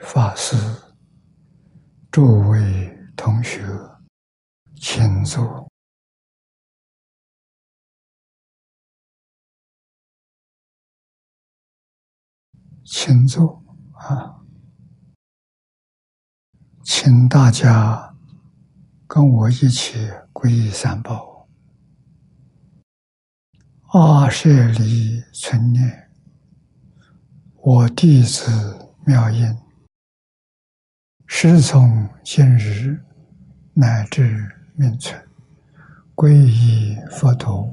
法师，诸位同学，请坐，请坐啊！请大家跟我一起皈依三宝。阿舍利存念，我弟子妙音，师从今日乃至命存，皈依佛陀，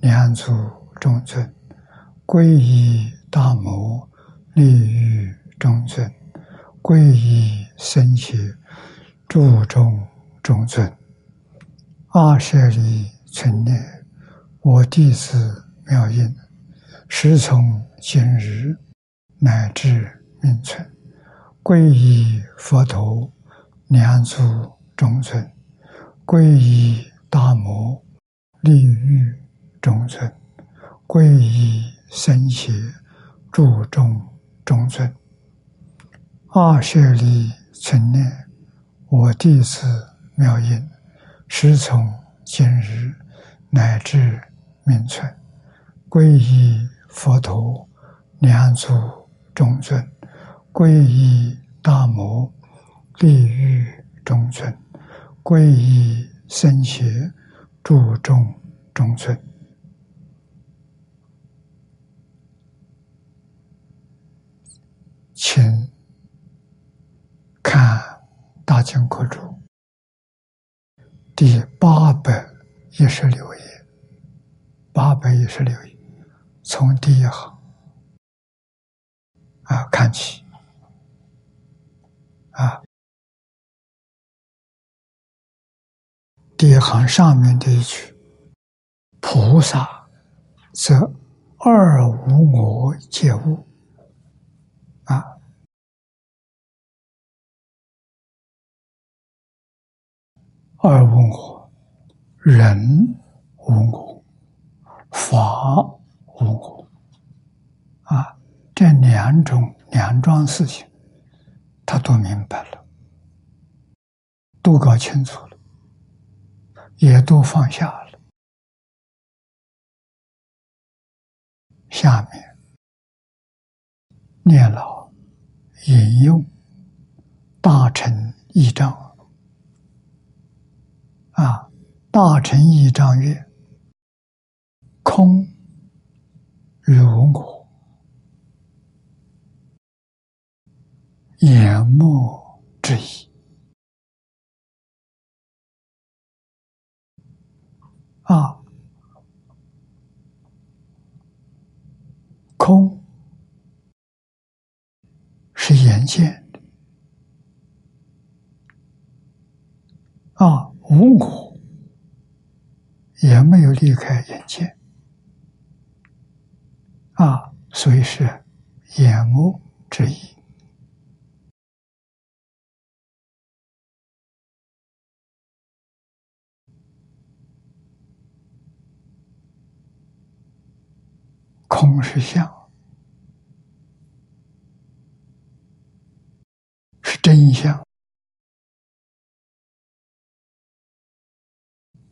两足中尊；皈依大摩，利于中尊；皈依。僧伽注重中尊，阿舍利存念，我弟子妙音，师从今日乃至命存，皈依佛陀，两足中尊；皈依大摩，利欲中尊；皈依僧邪注重中尊，二舍利。存念，我弟子妙音，师从今日乃至命存，皈依佛陀，两足中尊；皈依大摩，利欲中尊；皈依僧伽，注重中尊。请。看《大经科注》第八百一十六页，八百一十六页，从第一行啊看起啊，第一行上面的一句：“菩萨则二无我皆物。”啊。二问我，人无我，法无我，啊，这两种两桩事情，他都明白了，都搞清楚了，也都放下了。下面念老引用大臣义章。啊！大臣一章曰：“空如我，眼目之意。”啊，空是眼见的啊。无我，也没有离开眼界啊，所以是眼目之意。空是相，是真相。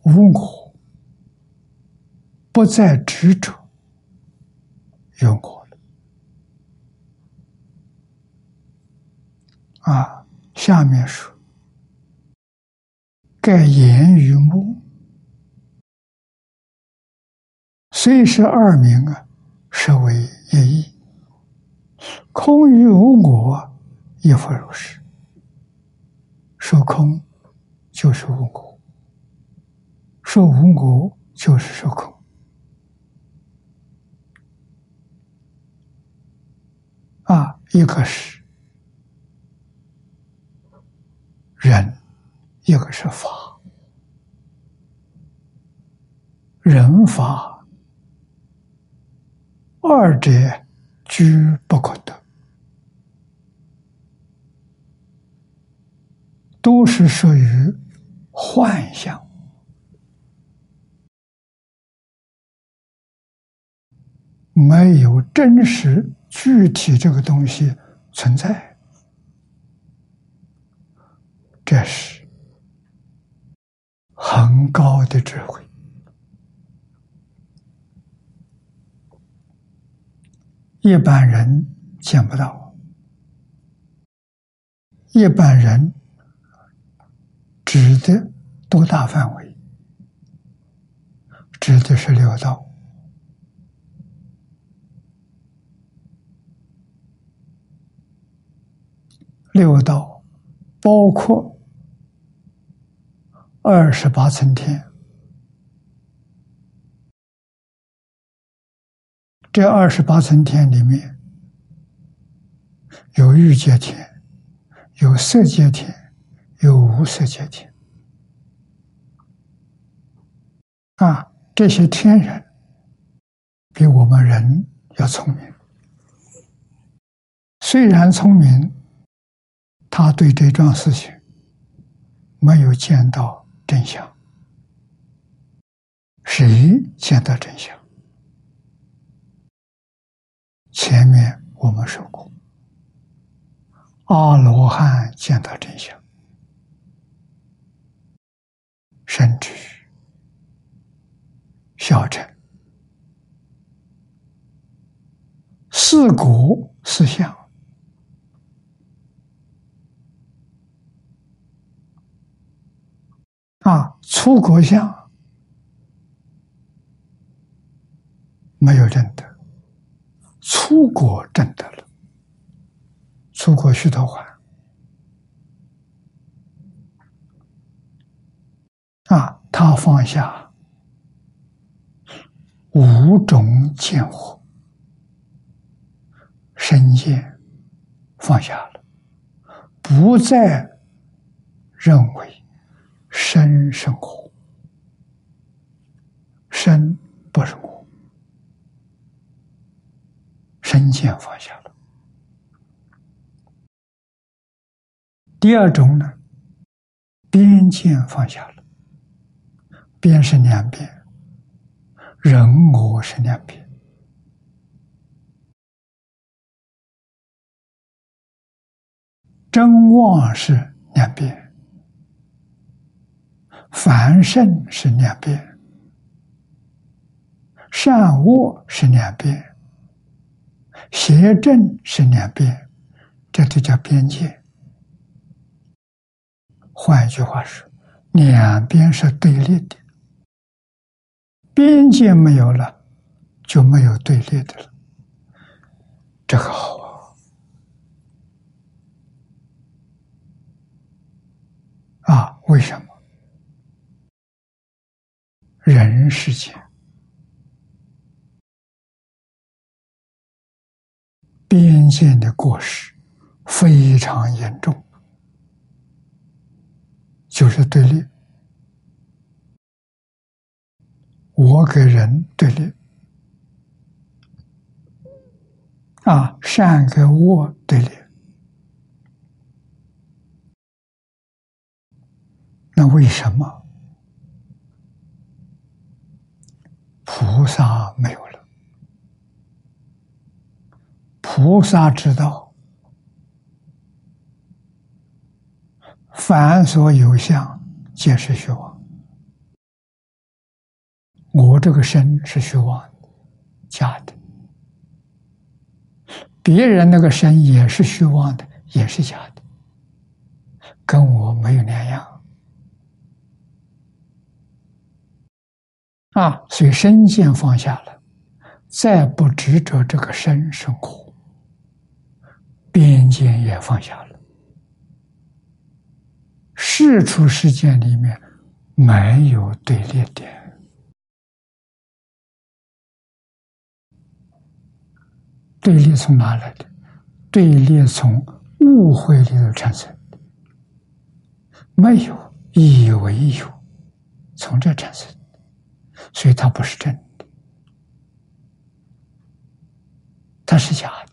无我，不再执着。有我了。啊，下面说，盖言与目，虽是二名啊，是为一义。空与无我，亦复如是。说空，就是无我。说无我就是说空啊，一个是人，一个是法，人法二者居不可得，都是属于幻象。没有真实具体这个东西存在。这是很高的智慧，一般人见不到，一般人指的多大范围？指的是六道。六道包括二十八层天，这二十八层天里面有欲界天，有色界天，有无色界天。啊，这些天人比我们人要聪明，虽然聪明。他对这桩事情没有见到真相，谁见到真相？前面我们说过，阿罗汉见到真相，甚至小乘四果四相。啊，出国相。没有认得，出国认得了。出国须陀洹啊，他放下五种见惑，身见放下了，不再认为。身生活，身不是我，身见放下了。第二种呢，边见放下了，边是两边，人我是两边，真妄是两边。凡圣是两边，善恶是两边，邪正是两边，这就叫边界。换一句话说，两边是对立的，边界没有了，就没有对立的了。这个好啊！啊，为什么？人世间边界的过失非常严重，就是对立。我给人对立，啊，善跟恶对立，那为什么？菩萨没有，菩萨知道，凡所有相，皆是虚妄。我这个身是虚妄的，假的；别人那个身也是虚妄的，也是假的，跟我没有两样。啊，所以身见放下了，再不执着这个身生活，边界也放下了。世出世间里面没有对立点，对立从哪来的？对立从误会里头产生的，没有以为有，从这产生。所以它不是真的，它是假的。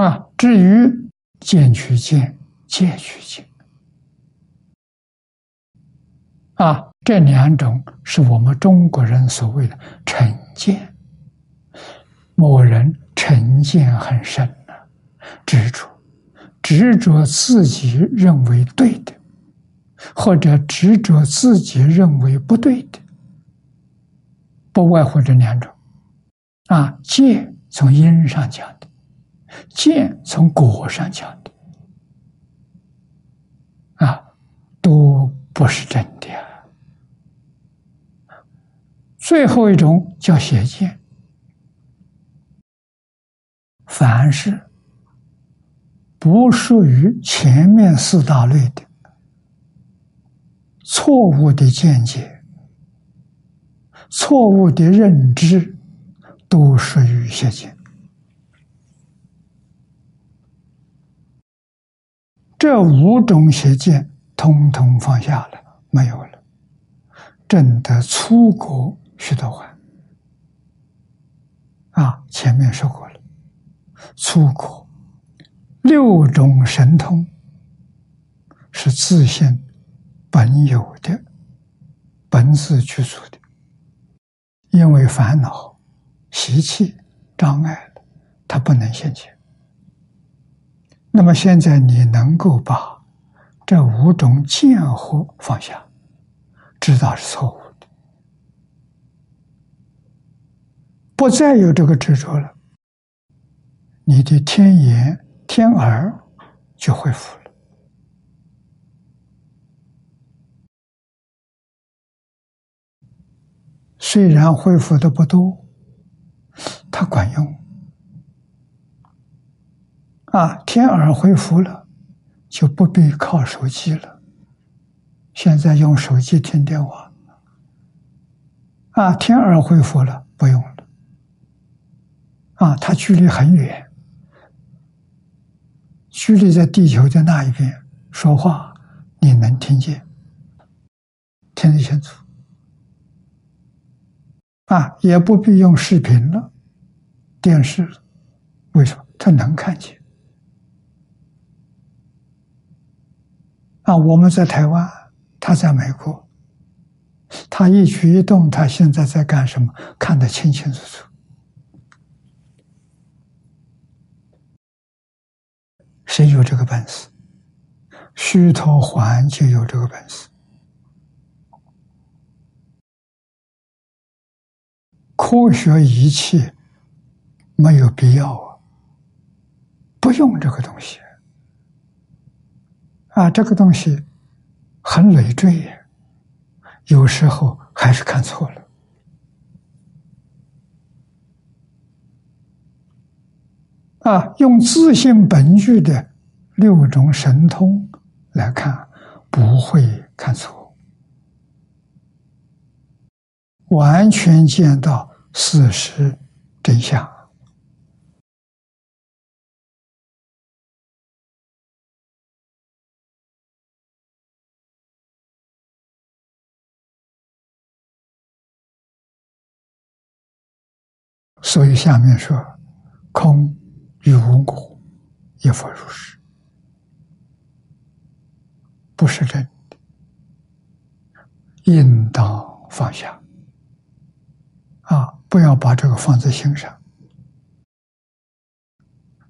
啊，至于见取见，见取见，啊，这两种是我们中国人所谓的成见。某人成见很深呢，执着，执着自己认为对的，或者执着自己认为不对的，不外乎这两种。啊，戒从因上讲，见从果上讲的，啊，都不是真的。最后一种叫邪见，凡是不属于前面四大类的错误的见解、错误的认知。都属于邪见，这五种邪见通通放下了，没有了，证得出国须多洹。啊，前面说过了，出国六种神通是自信本有的本自具足的，因为烦恼。习气障碍了，他不能现前。那么现在你能够把这五种见惑放下，知道是错误的，不再有这个执着了，你的天眼、天耳就恢复了。虽然恢复的不多。它管用啊！天耳恢复了，就不必靠手机了。现在用手机听电话啊，天耳恢复了，不用了啊。它距离很远，距离在地球的那一边说话，你能听见，听得清楚啊，也不必用视频了。电视，为什么它能看见？啊，我们在台湾，他在美国，他一举一动，他现在在干什么，看得清清楚楚。谁有这个本事？虚脱环就有这个本事。科学仪器。没有必要啊，不用这个东西啊，这个东西很累赘，有时候还是看错了啊。用自信本具的六种神通来看，不会看错，完全见到事实真相。所以下面说，空与无我，亦复如是，不是真的，应当放下。啊，不要把这个放在心上。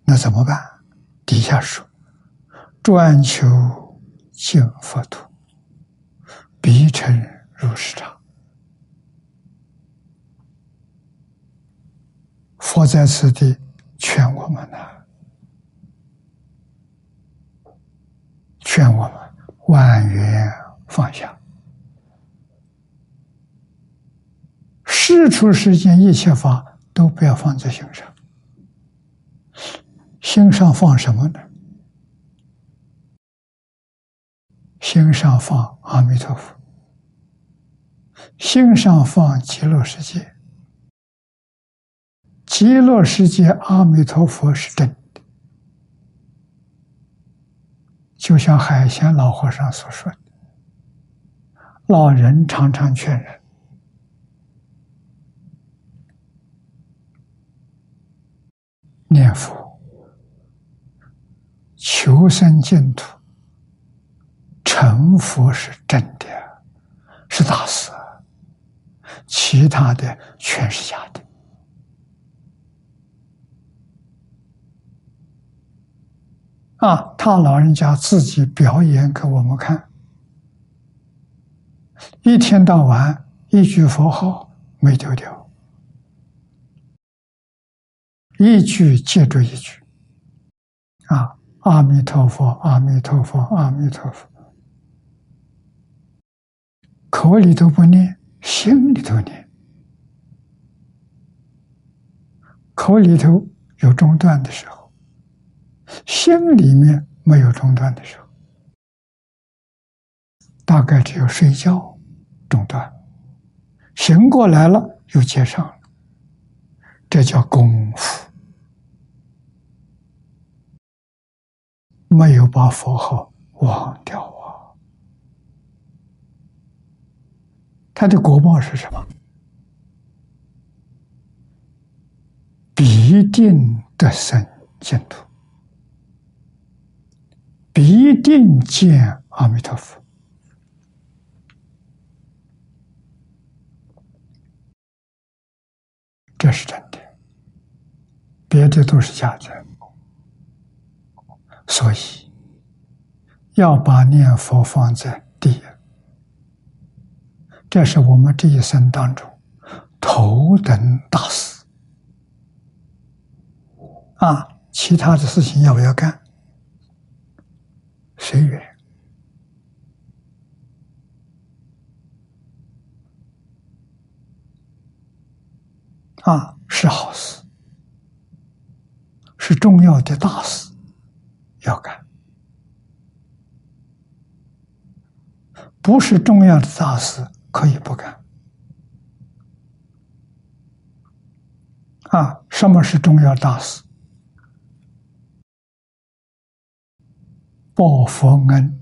那怎么办？底下说，专求净佛土，必成如是常。佛在此地劝我们呢，劝我们万缘放下，事出世间一切法都不要放在心上，心上放什么呢？心上放阿弥陀佛，心上放极乐世界。极乐世界，阿弥陀佛是真的，就像海贤老和尚所说的：“老人常常劝人念佛、求生净土、成佛是真的，是大事，其他的全是假的。”啊，他老人家自己表演给我们看，一天到晚一句佛号没丢掉，一句接着一句，啊，阿弥陀佛，阿弥陀佛，阿弥陀佛，口里头不念，心里头念，口里头有中断的时候。心里面没有中断的时候，大概只有睡觉中断，醒过来了又接上了，这叫功夫，没有把佛号忘掉啊。他的果报是什么？必定得生净土。必定见阿弥陀佛，这是真的，别的都是假的。所以要把念佛放在第一，这是我们这一生当中头等大事啊！其他的事情要不要干？随缘啊，是好事，是重要的大事，要干；不是重要的大事，可以不干。啊，什么是重要大事？报佛恩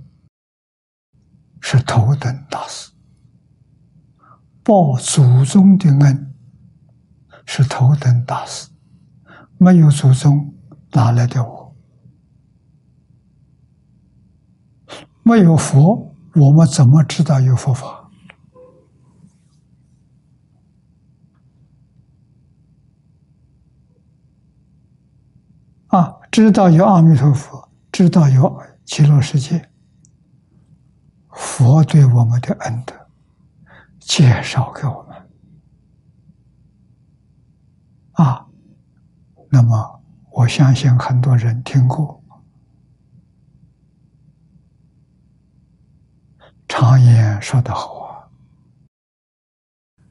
是头等大事，报祖宗的恩是头等大事。没有祖宗，哪来的我？没有佛，我们怎么知道有佛法？啊，知道有阿弥陀佛，知道有。极乐世界，佛对我们的恩德介绍给我们啊。那么，我相信很多人听过，常言说得好啊：“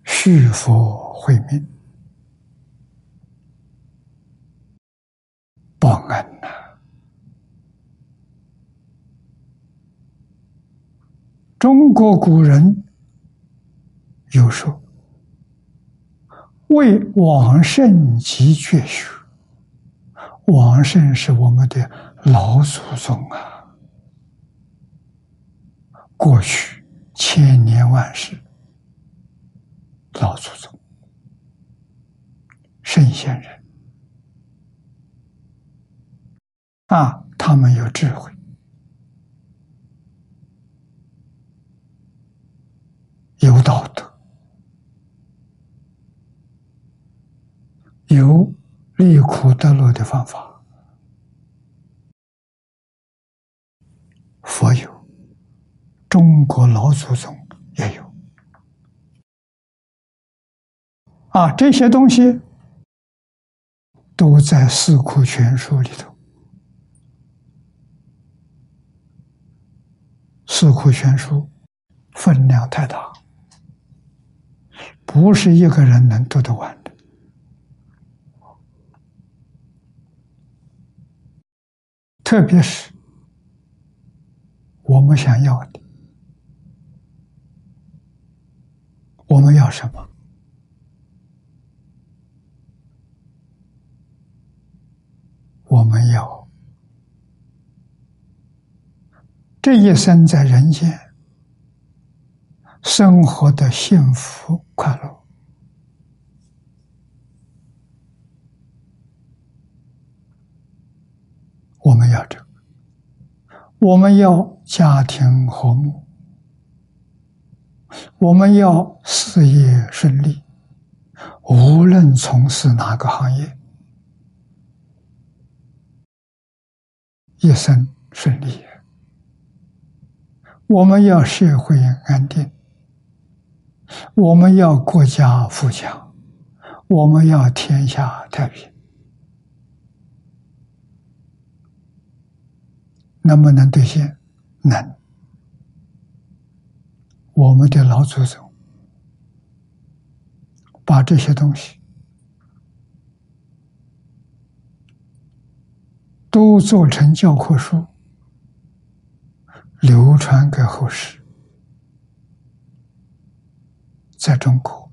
续佛慧命，报恩呐。”中国古人有说：“为往圣集绝学。”往圣是我们的老祖宗啊，过去千年万世老祖宗、圣贤人啊，他们有智慧。有道德，有离苦得乐的方法，佛有，中国老祖宗也有，啊，这些东西都在《四库全书》里头，《四库全书》分量太大。不是一个人能读得完的，特别是我们想要的，我们要什么？我们要这一生在人间。生活的幸福快乐，我们要这个，我们要家庭和睦，我们要事业顺利，无论从事哪个行业，一生顺利。我们要社会安定，我们要国家富强，我们要天下太平。能不能兑现？能。我们的老祖宗把这些东西都做成教科书，流传给后世。在中国，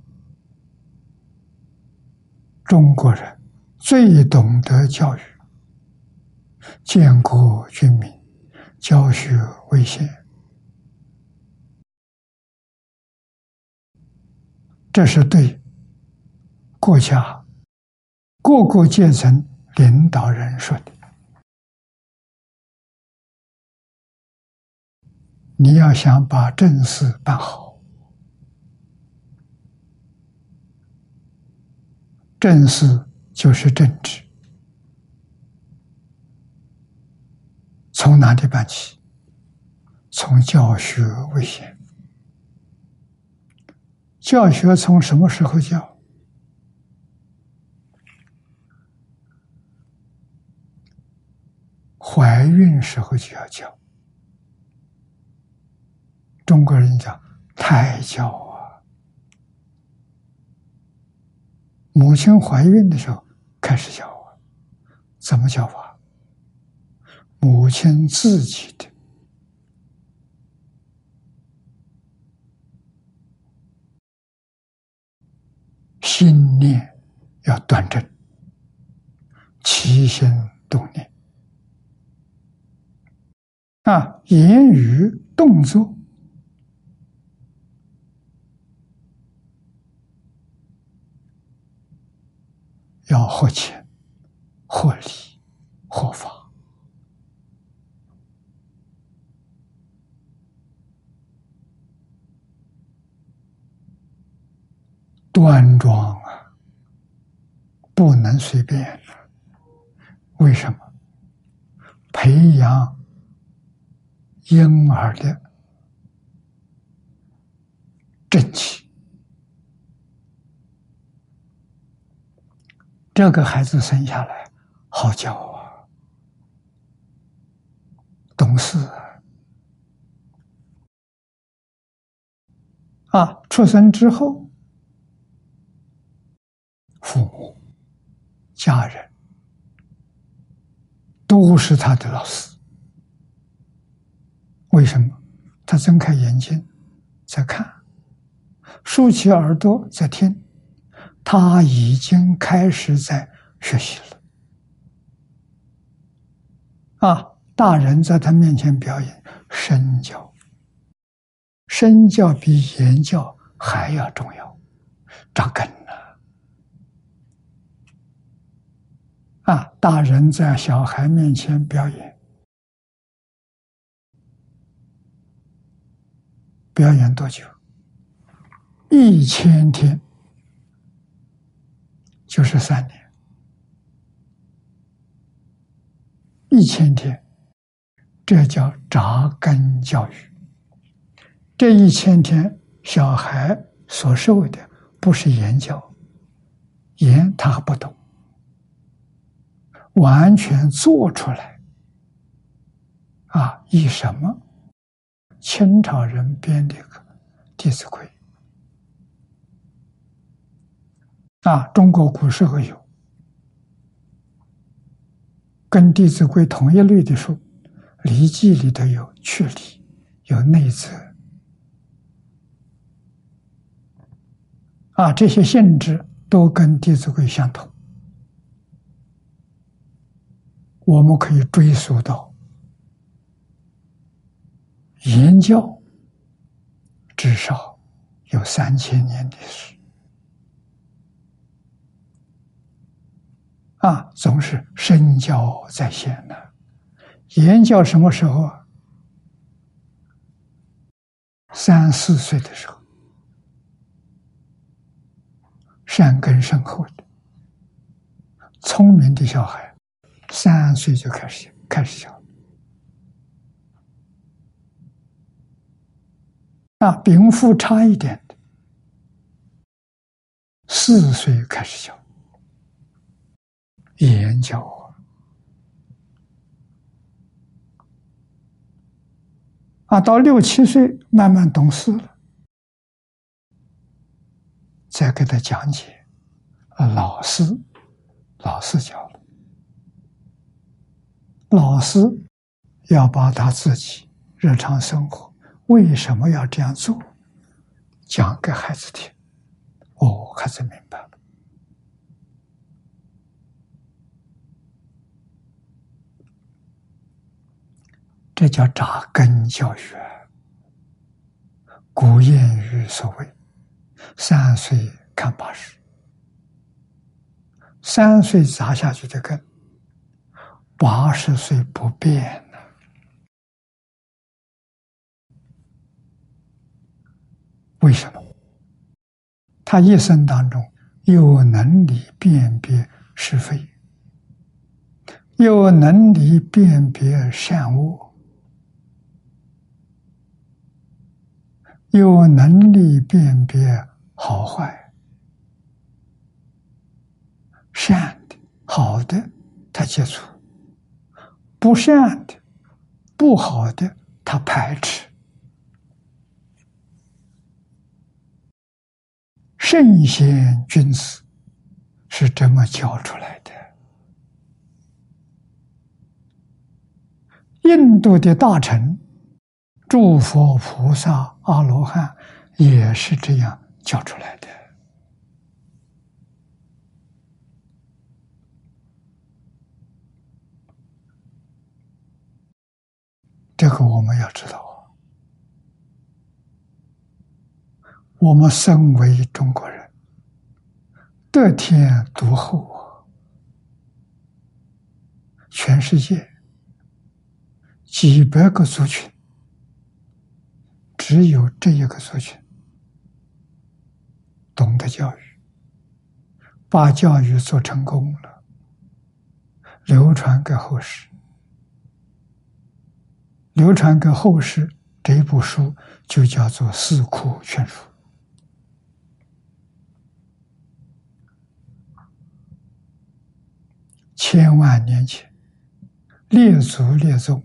中国人最懂得教育，建国军民，教学为先。这是对国家各个阶层领导人说的。你要想把正事办好，正事就是政治，从哪里办起？从教学为先。教学从什么时候教？怀孕时候就要教。中国人讲胎教啊，母亲怀孕的时候开始教我，怎么教法？母亲自己的。心念要端正，起心动念啊，言语动作要合情、合理、合法。端庄啊，不能随便。为什么？培养婴儿的正气，这个孩子生下来好教啊，懂事啊，出生之后。父母、家人都是他的老师。为什么？他睁开眼睛在看，竖起耳朵在听，他已经开始在学习了。啊，大人在他面前表演身教，身教比言教还要重要，扎根了。啊！大人在小孩面前表演，表演多久？一千天，就是三年。一千天，这叫扎根教育。这一千天，小孩所受的不是言教，言他不懂。完全做出来，啊！以什么？清朝人编的个《弟子规》啊，中国古时候有跟《弟子规》同一类的书，《礼记》里头有去礼，有内则，啊，这些性质都跟《弟子规》相同。我们可以追溯到言教，至少有三千年的史。啊，总是身教在先呢。言教什么时候？三四岁的时候，善根深厚的、聪明的小孩，三岁就开始开始教。那禀赋差一点的，四岁开始教。言教啊，啊，到六七岁慢慢懂事了，再给他讲解，啊，老师，老师教了，老师要把他自己日常生活。为什么要这样做？讲给孩子听，哦，孩子明白了。这叫扎根教学。古谚语所谓：“三岁看八十。”三岁扎下去的根，八十岁不变。为什么？他一生当中有能力辨别是非，有能力辨别善恶，有能力辨别好坏，善的、好的他接触，不善的、不好的他排斥。圣贤君子是这么教出来的。印度的大臣、诸佛菩萨、阿罗汉也是这样叫出来的。这个我们要知道。我们身为中国人，得天独厚啊！全世界几百个族群，只有这一个族群懂得教育，把教育做成功了，流传给后世，流传给后世这一部书就叫做《四库全书》。千万年前，列祖列宗、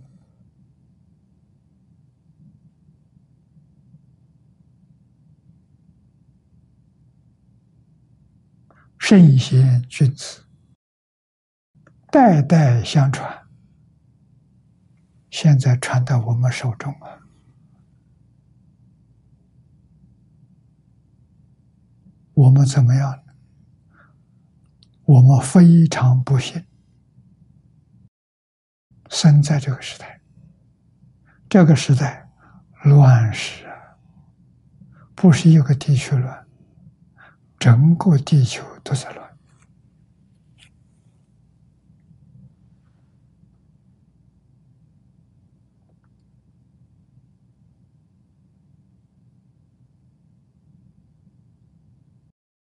圣贤君子，代代相传，现在传到我们手中了。我们怎么样？我们非常不幸。生在这个时代，这个时代乱世，不是一个地区乱，整个地球都在乱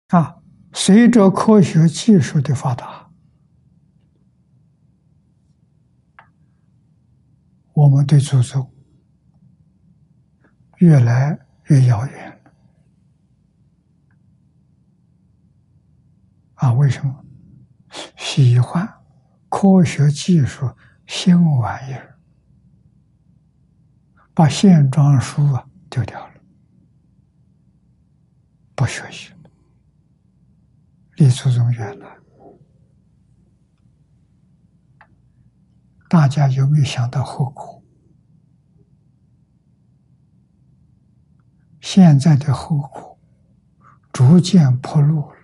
啊！随着科学技术的发达。我们对祖宗越来越遥远啊！为什么喜欢科学技术新玩意儿，把线装书啊丢掉了，不学习了，离初中远了。大家有没有想到后果？现在的后果逐渐破露了，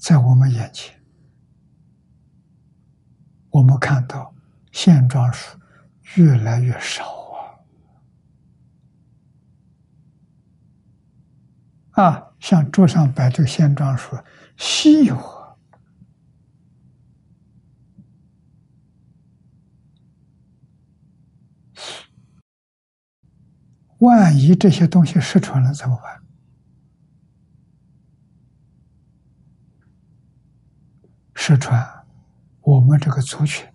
在我们眼前，我们看到线装书越来越少啊！啊，像桌上摆这个线装书，稀有啊！万一这些东西失传了怎么办？失传，我们这个族群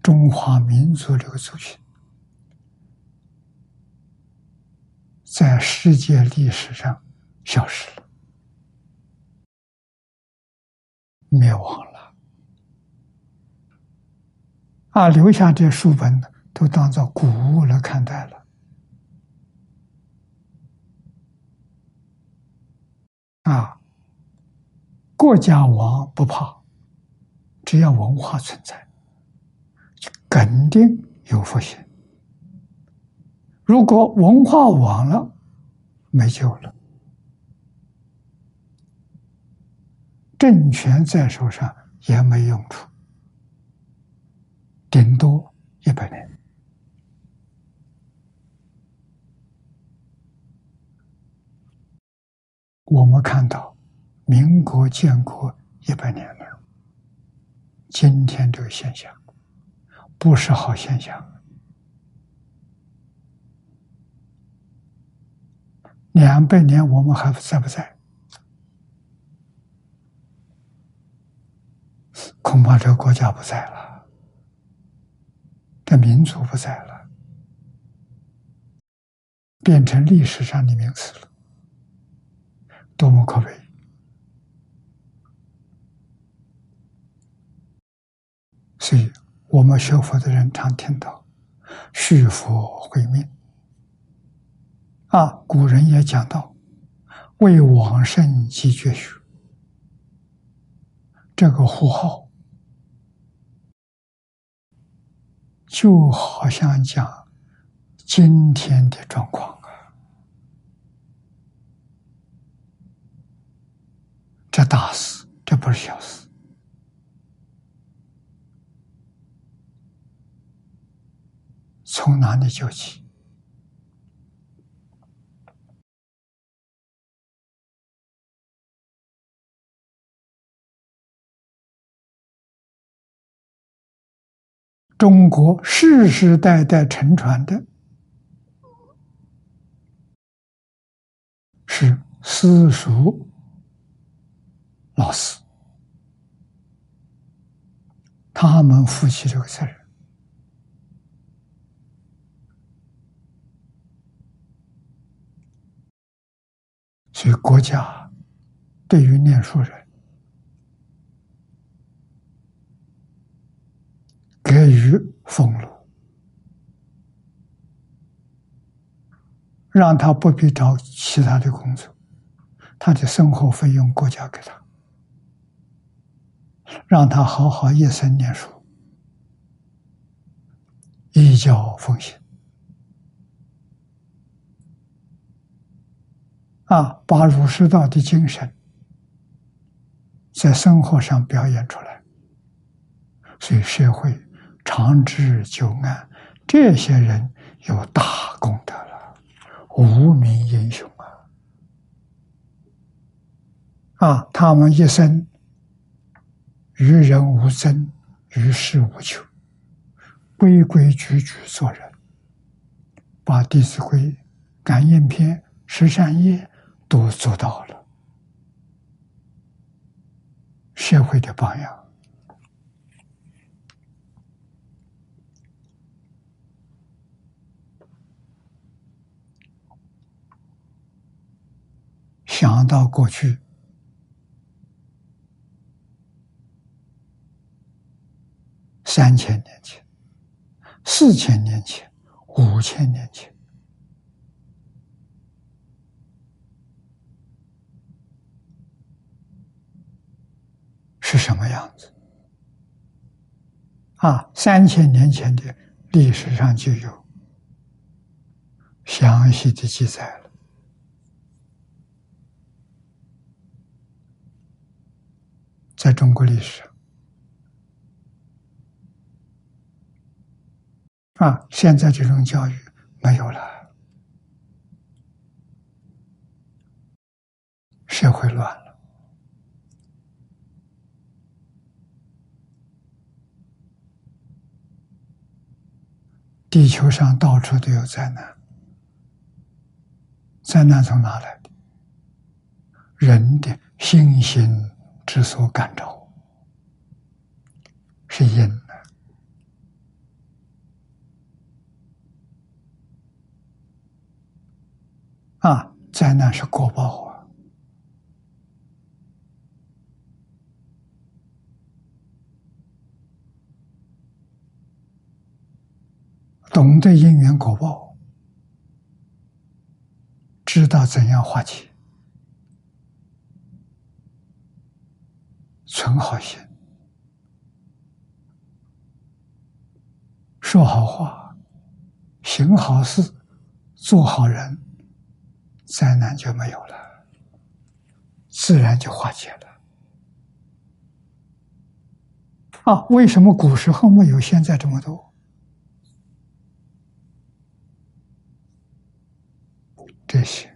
中华民族这个族群，在世界历史上消失了，灭亡了。啊，留下这书本都当做古物来看待了。啊，国家亡不怕，只要文化存在，肯定有复兴。如果文化亡了，没救了，政权在手上也没用处，顶多一百年。我们看到，民国建国一百年了，今天这个现象不是好现象。两百年我们还在不在？恐怕这个国家不在了，这民族不在了，变成历史上的名词了。多么可悲！所以，我们学佛的人常听到“续佛慧命”。啊，古人也讲到“为往圣继绝学”，这个呼号就好像讲今天的状况啊。这大事，这不是小事。从哪里救起？中国世世代代承传的是私塾。老师，他们负起这个责任，所以国家对于念书人给予俸禄，让他不必找其他的工作，他的生活费用国家给他。让他好好一生念书，依教奉行，啊，把儒释道的精神在生活上表演出来，所以社会长治久安。这些人有大功德了，无名英雄啊！啊，他们一生。与人无争，与世无求，规规矩矩做人，把《弟子规》《感应篇》《十善业》都做到了，社会的榜样。想到过去。三千年前，四千年前，五千年前，是什么样子？啊，三千年前的历史上就有详细的记载了，在中国历史上。啊！现在这种教育没有了，社会乱地球上到处都有灾难，灾难从哪来的？人的信心之所感召，是因啊！啊，灾难是果报啊。懂得因缘果报，知道怎样化解，存好心，说好话，行好事，做好人。灾难就没有了，自然就化解了。啊，为什么古时候没有现在这么多？这些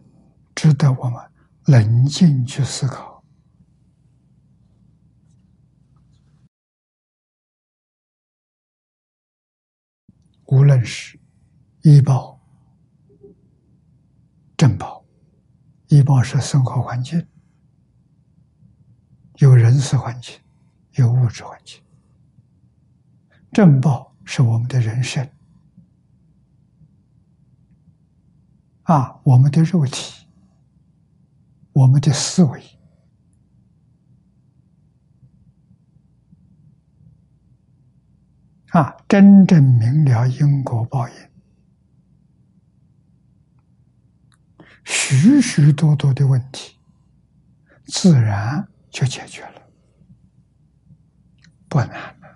值得我们冷静去思考。无论是医报、正报。医报是生活环境，有人事环境，有物质环境；正报是我们的人生，啊，我们的肉体，我们的思维，啊，真正明了因果报应。许许多多的问题，自然就解决了，不难了。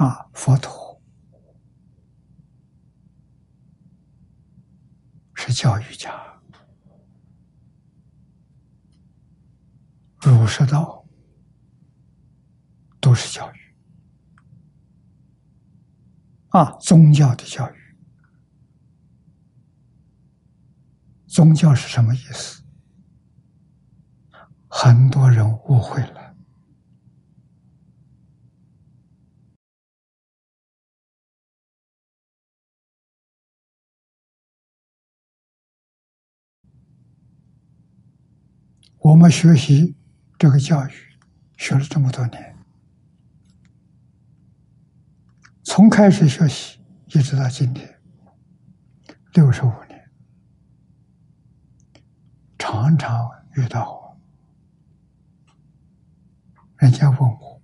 啊，佛陀是教育家，儒释道。都是教育啊，宗教的教育。宗教是什么意思？很多人误会了。我们学习这个教育，学了这么多年。从开始学习一直到今天，六十五年，常常遇到人家问我，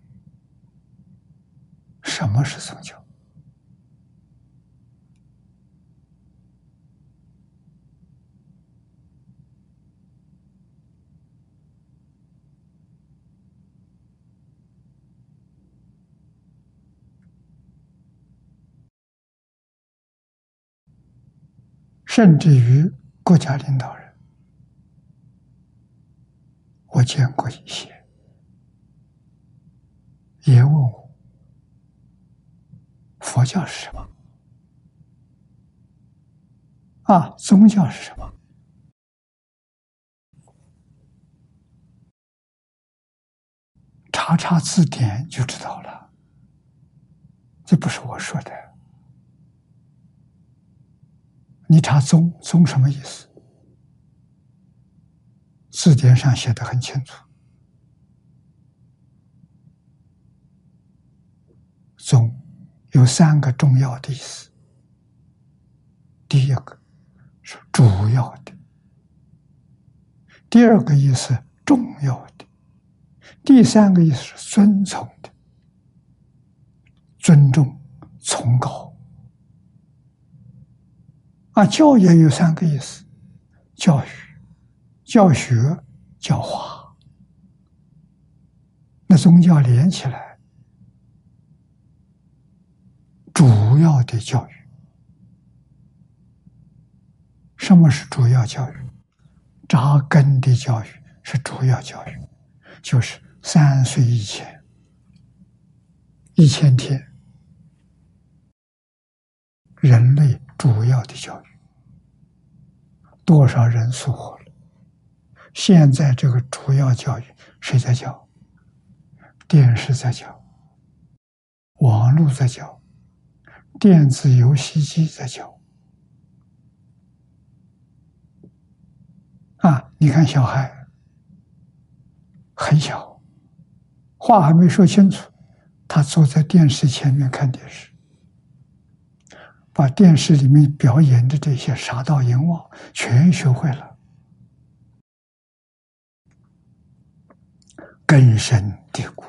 什么是宗教？甚至于国家领导人，我见过一些，也问我佛教是什么？啊，宗教是什么？查查字典就知道了，这不是我说的。你查“宗”宗什么意思？字典上写的很清楚，“宗”有三个重要的意思。第一个是主要的，第二个意思重要的，第三个意思是尊崇的，尊重、崇高。啊，教也有三个意思：教育、教学、教化。那宗教连起来，主要的教育。什么是主要教育？扎根的教育是主要教育，就是三岁以前，一千天，人类。主要的教育，多少人疏忽了？现在这个主要教育谁在教？电视在教，网络在教，电子游戏机在教。啊，你看小孩很小，话还没说清楚，他坐在电视前面看电视，把电视里面表演的这些杀盗淫妄全学会了，根深蒂固。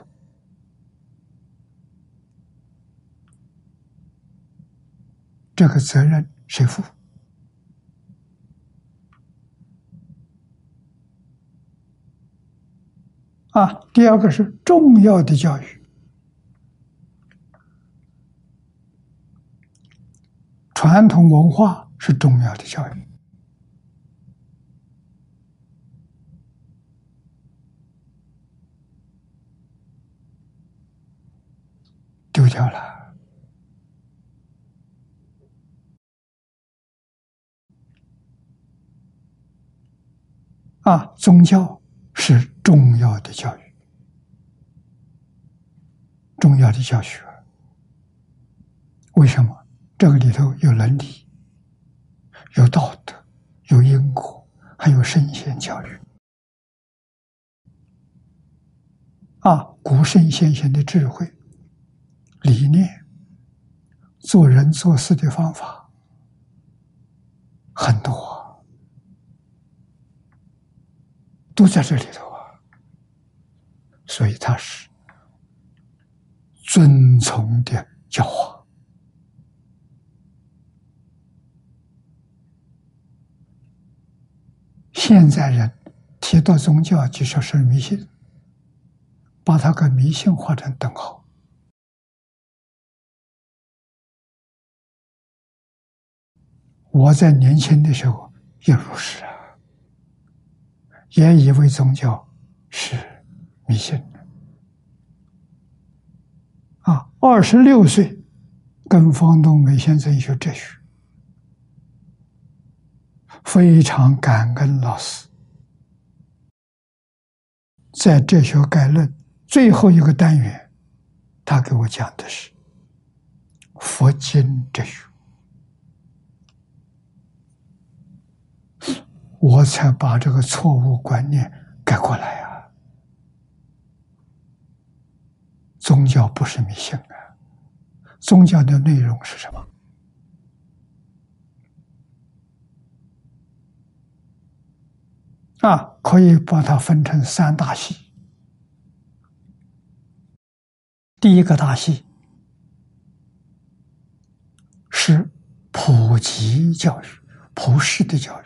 这个责任谁负？啊，第二个是重要的教育，传统文化是重要的教育，丢掉了。啊，宗教是。重要的教育，重要的教学，为什么？这个里头有伦理，有道德，有因果，还有圣贤教育。啊，古圣先贤的智慧、理念、做人做事的方法很多，都在这里头啊。所以他是遵从的教化。现在人提到宗教就说是迷信，把它跟迷信画成等号。我在年轻的时候也如是啊，也以为宗教是。迷信啊！二十六岁跟方东梅先生学哲学，非常感恩老师。在《哲学概论》最后一个单元，他给我讲的是佛经哲学，我才把这个错误观念改过来啊。宗教不是迷信啊！宗教的内容是什么？啊，可以把它分成三大系。第一个大系是普及教育、普世的教育。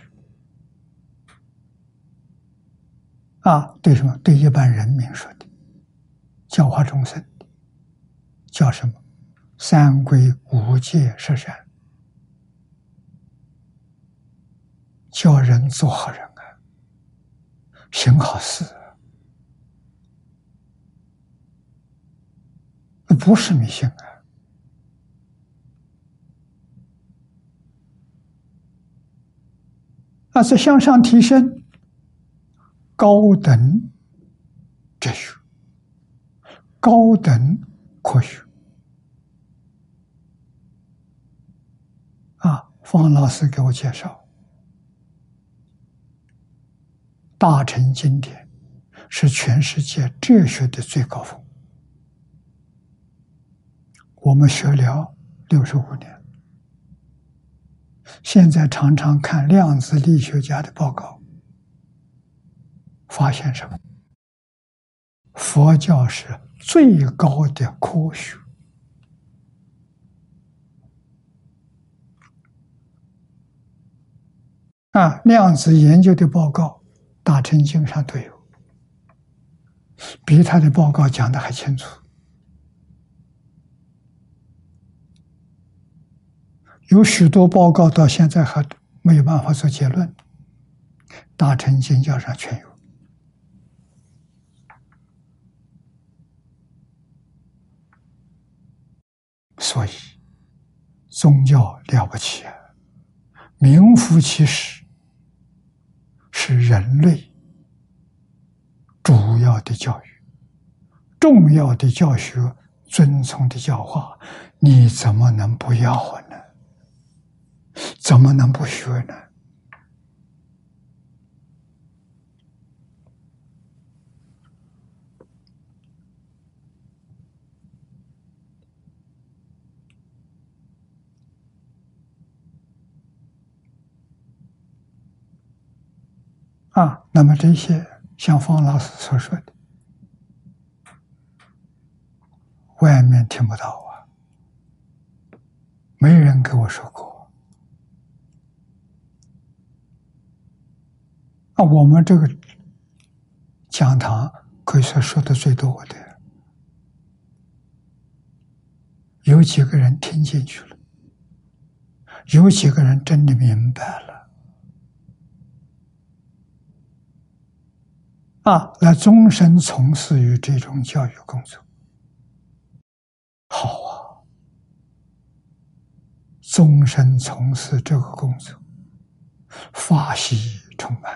啊，对什么？对一般人民说的，教化众生。叫什么？三规五戒十善，叫人做好人，行好事，那不是迷信啊！那是向上提升，高等哲学，高等。科学啊，方老师给我介绍，大乘经典是全世界哲学的最高峰。我们学了六十五年，现在常常看量子力学家的报告，发现什么？佛教是。最高的科学啊！量子研究的报告，大乘经上都有，比他的报告讲的还清楚。有许多报告到现在还没有办法做结论，大乘经教上全有。所以，宗教了不起啊，名副其实，是人类主要的教育、重要的教学、遵从的教化，你怎么能不要呢？怎么能不学呢？啊，那么这些像方老师所说的，外面听不到啊，没人给我说过。啊，我们这个讲堂可以说说的最多的，有几个人听进去了，有几个人真的明白了。啊，来终身从事于这种教育工作，好啊！终身从事这个工作，法喜充满。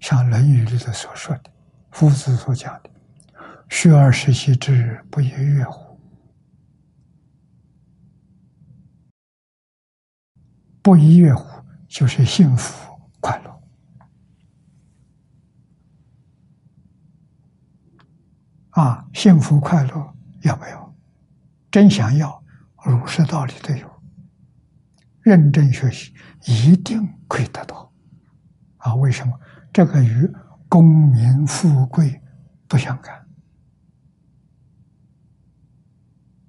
像《论语》里头所说的，夫子所讲的“学而时习之，不亦说乎？”不亦说乎，就是幸福快乐。啊，幸福快乐要不要？真想要，儒释道理都有。认真学习，一定可以得到。啊，为什么？这个与功名富贵不相干。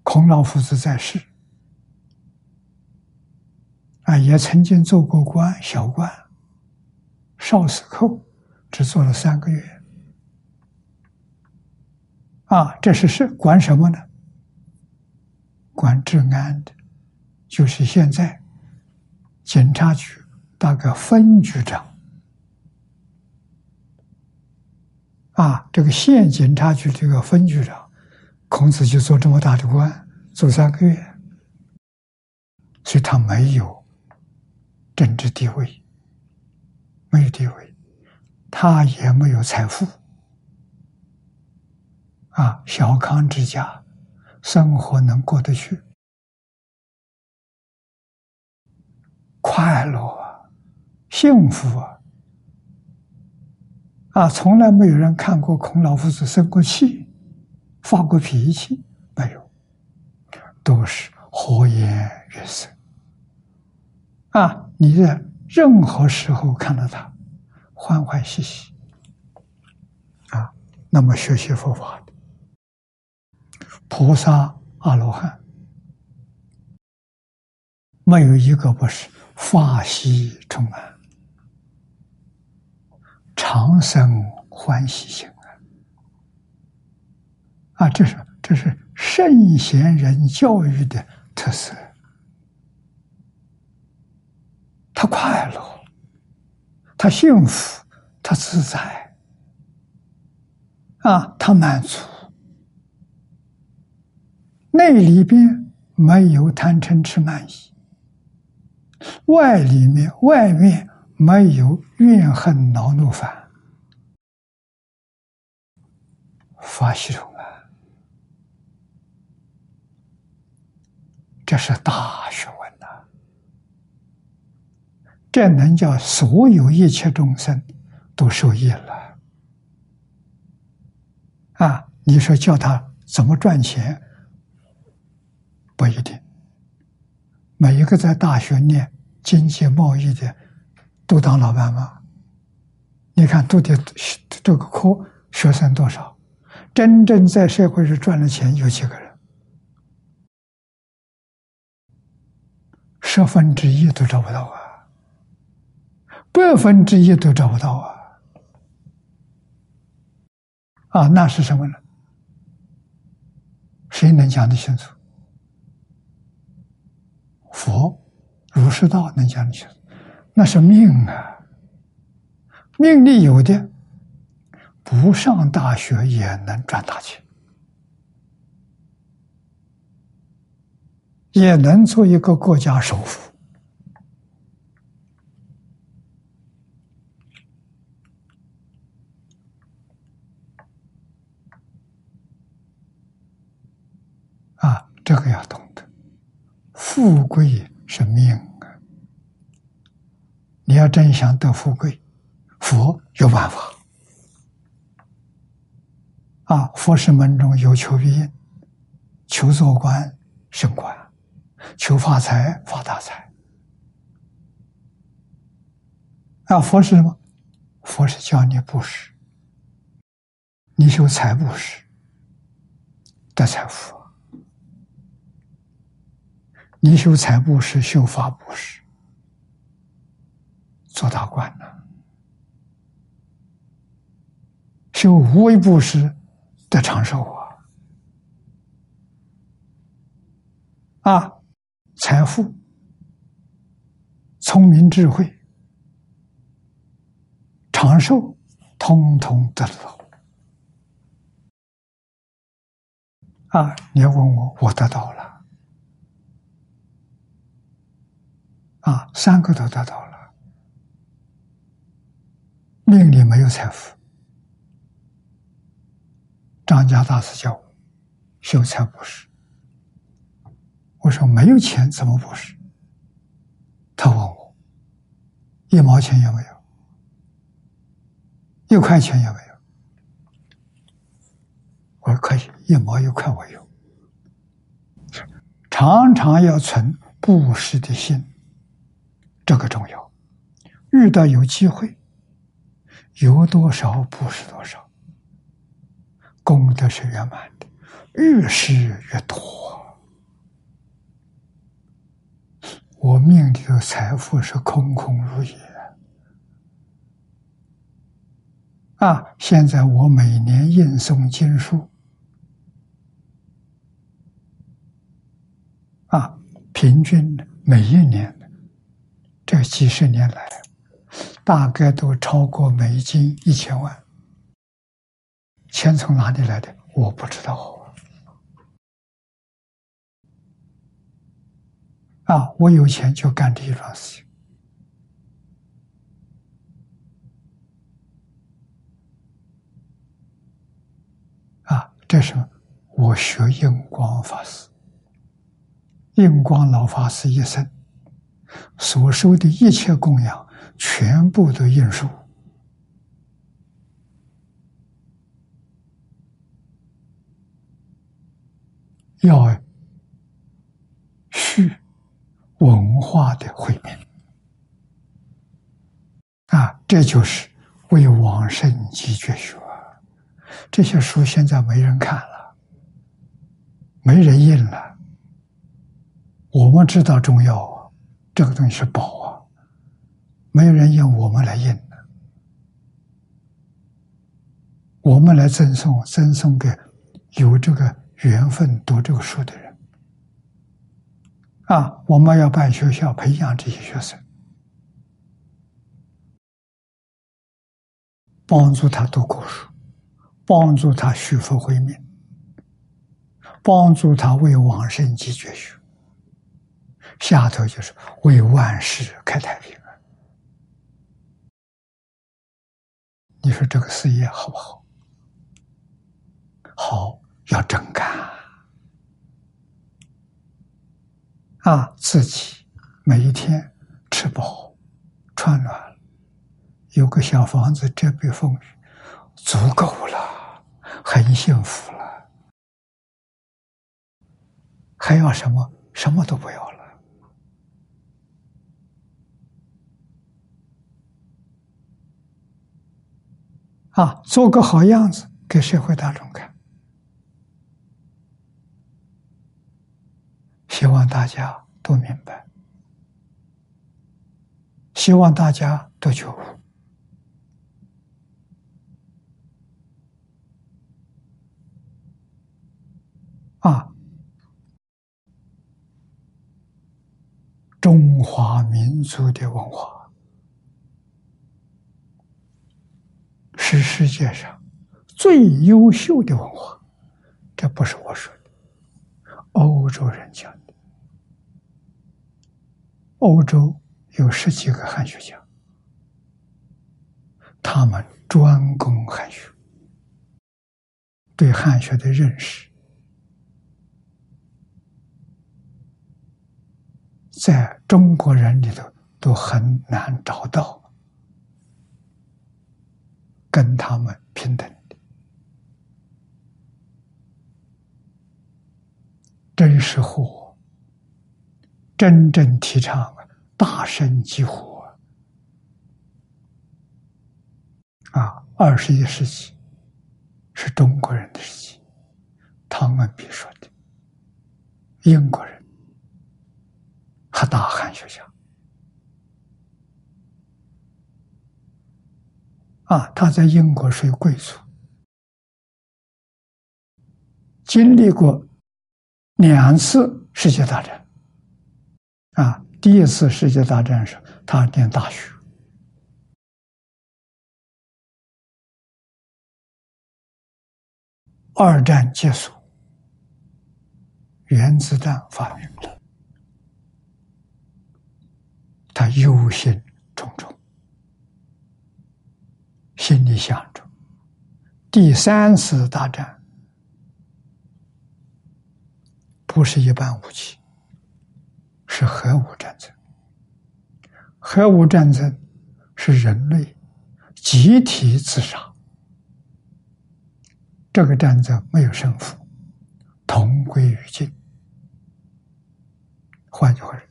孔老夫子在世，啊，也曾经做过官，小官，少司寇，只做了三个月。啊，这是是管什么呢？管治安的，就是现在警察局大概分局长。啊，这个县警察局这个分局长，孔子就做这么大的官，做三个月，所以他没有政治地位，没有地位，他也没有财富。啊，小康之家，生活能过得去，快乐啊，幸福啊！啊，从来没有人看过孔老夫子生过气，发过脾气，没有，都是和颜悦色。啊，你在任何时候看到他，欢欢喜喜，啊，那么学习佛法。菩萨、阿罗汉，没有一个不是法喜充满、长生欢喜心啊！啊，这是这是圣贤人教育的特色。他快乐，他幸福，他自在，啊，他满足。内里边没有贪嗔痴慢疑，外里面外面没有怨恨恼怒烦，法喜充满，这是大学问呐！这能叫所有一切众生都受益了啊！你说叫他怎么赚钱？不一定，每一个在大学念经济贸易的，都当老板吗？你看，读的这个科学生多少？真正在社会上赚了钱有几个人？十分之一都找不到啊，百分之一都找不到啊！啊，那是什么呢？谁能讲得清楚？佛，儒释道能讲清楚，那是命啊！命里有的，不上大学也能赚大钱，也能做一个国家首富啊！这个要懂。富贵是命啊！你要真想得富贵，佛有办法啊！佛是门中有求必应，求做官升官，求发财发大财啊，佛是什么？佛是教你布施，你修财布施得财富，你修财布施、修法布施做大官了，修无为布施得长寿啊！啊，财富、聪明、智慧。长寿，通通得到。啊！你要问我，我得到了。啊，三个都得到了。命里没有财富。张家大师叫我修财布施。我说没有钱怎么布施？他问我，一毛钱也没有。一块钱也没有，我说可以，一毛一块我有。常常要存布施的心，这个重要。遇到有机会，有多少布施多少，功德是圆满的，越施越多。我命里的财富是空空如也。啊！现在我每年印诵经书，啊，平均每一年这几十年来，大概都超过美金一千万。钱从哪里来的？我不知道。啊，我有钱就干这一桩事情。啊这是我学印光法师，印光老法师一生所收的一切供养，全部都印书，要续文化的毁灭啊！这就是为往圣继绝学。这些书现在没人看了，没人印了。我们知道重要，这个东西是宝啊，没有人印，我们来印的，我们来赠送，赠送给有这个缘分读这个书的人。啊，我们要办学校，培养这些学生，帮助他读古书。帮助他续佛慧命，帮助他为往生积绝学。下头就是为万世开太平。你说这个事业好不好？好，要真干啊！自己每一天吃饱穿暖，有个小房子遮蔽风雨，足够了。很幸福了，还要什么？什么都不要了。啊，做个好样子给社会大众看，希望大家都明白，希望大家都觉悟。啊！中华民族的文化是世界上最优秀的文化，这不是我说的，欧洲人讲的。欧洲有十几个汉学家，他们专攻汉学，对汉学的认识。在中国人里头都很难找到跟他们平等的，真是火，真正提倡大声疾呼，啊，二十一世纪是中国人的世纪，汤恩比说的。英国人，和大汉学家，啊，他在英国属于贵族，经历过两次世界大战，啊，第一次世界大战时他念大学。二战结束，原子弹发明了，他忧心忡忡，心里想着第三次大战不是一般武器，是核武战争。核武战争是人类集体自杀。这个战争没有胜负，同归于尽。换句话说，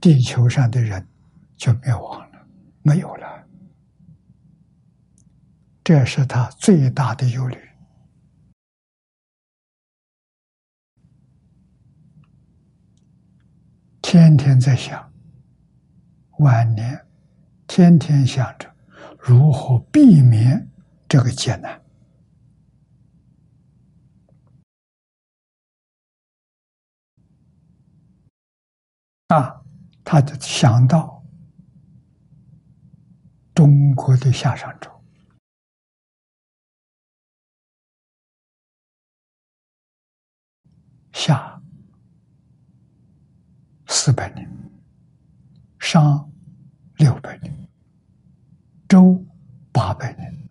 地球上的人就灭亡了，没有了。这是他最大的忧虑，天天在想，晚年天天想着如何避免这个艰难。啊，他就想到中国的夏商周，夏四百年，商六百年，周八百年，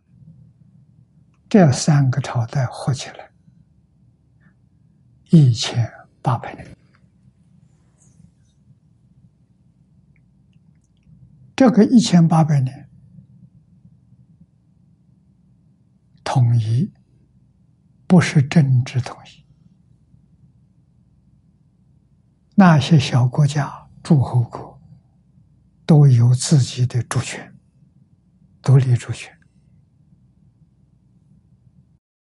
这三个朝代合起来一千八百年。这个一千八百年统一，不是政治统一。那些小国家、诸侯国都有自己的主权、独立主权，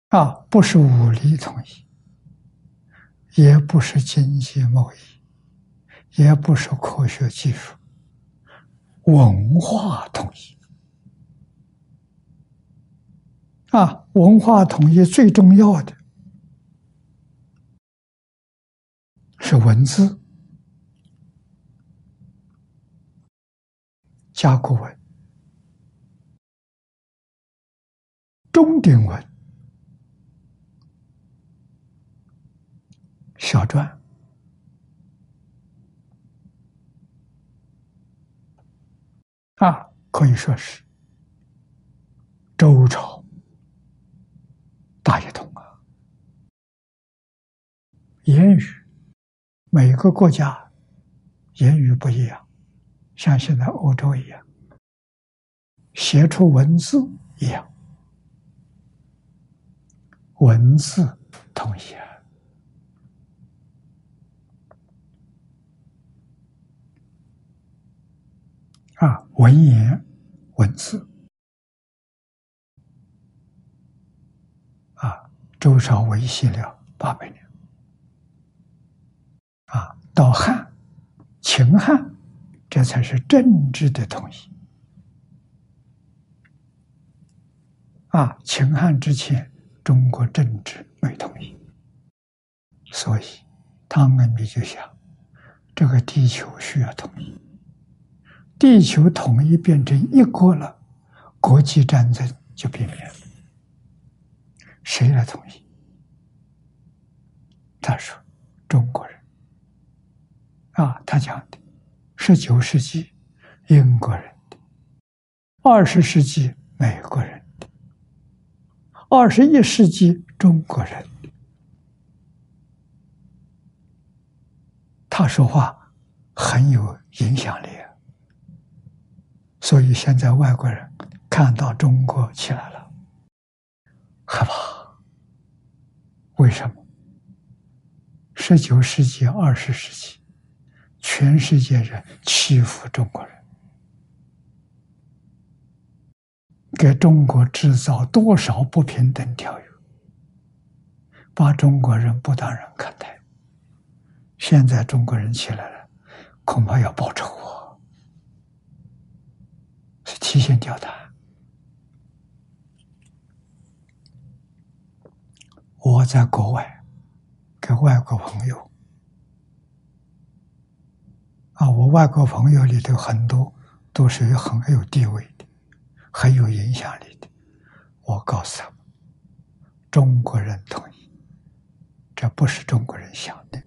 啊，不是武力统一，也不是经济贸易，也不是科学技术。文化统一啊，文化统一最重要的是文字、甲骨文、中鼎文、小篆。啊，可以说是周朝大一统啊。言语，每个国家言语不一样，像现在欧洲一样，写出文字一样，文字统一啊。啊，文言文字啊，周朝维系了八百年，到汉、秦汉，这才是政治的统一啊。秦汉之前，中国政治没统一，所以汤恩比就想，这个地球需要统一。地球统一变成一国了，国际战争就避免了。谁来统一？他说：“中国人。”啊，他讲的，十九世纪英国人的，二十世纪美国人的，二十一世纪中国人。他说话很有影响力。所以现在外国人看到中国起来了，害怕。为什么？十九世纪、二十世纪，全世界人欺负中国人，给中国制造多少不平等条约，把中国人不当人看待。现在中国人起来了，恐怕要报仇啊！是提心吊胆。我在国外跟外国朋友啊，我外国朋友里头很多都是很有地位的。很有影响力的，我告诉他：中国人统一，这不是中国人想的。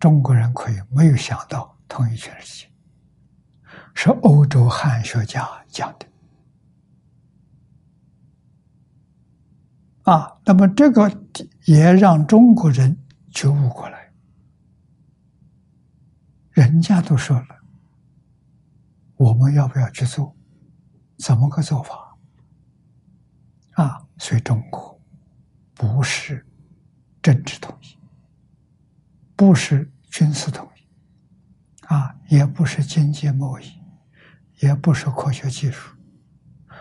中国人可以没有想到统一全世界，是欧洲汉学家讲的。啊，那么这个也让中国人觉悟过来，人家都说了，我们要不要去做？怎么个做法？啊，所以中国不是政治统一，不是军事统一，啊，也不是经济贸易，也不是科学技术，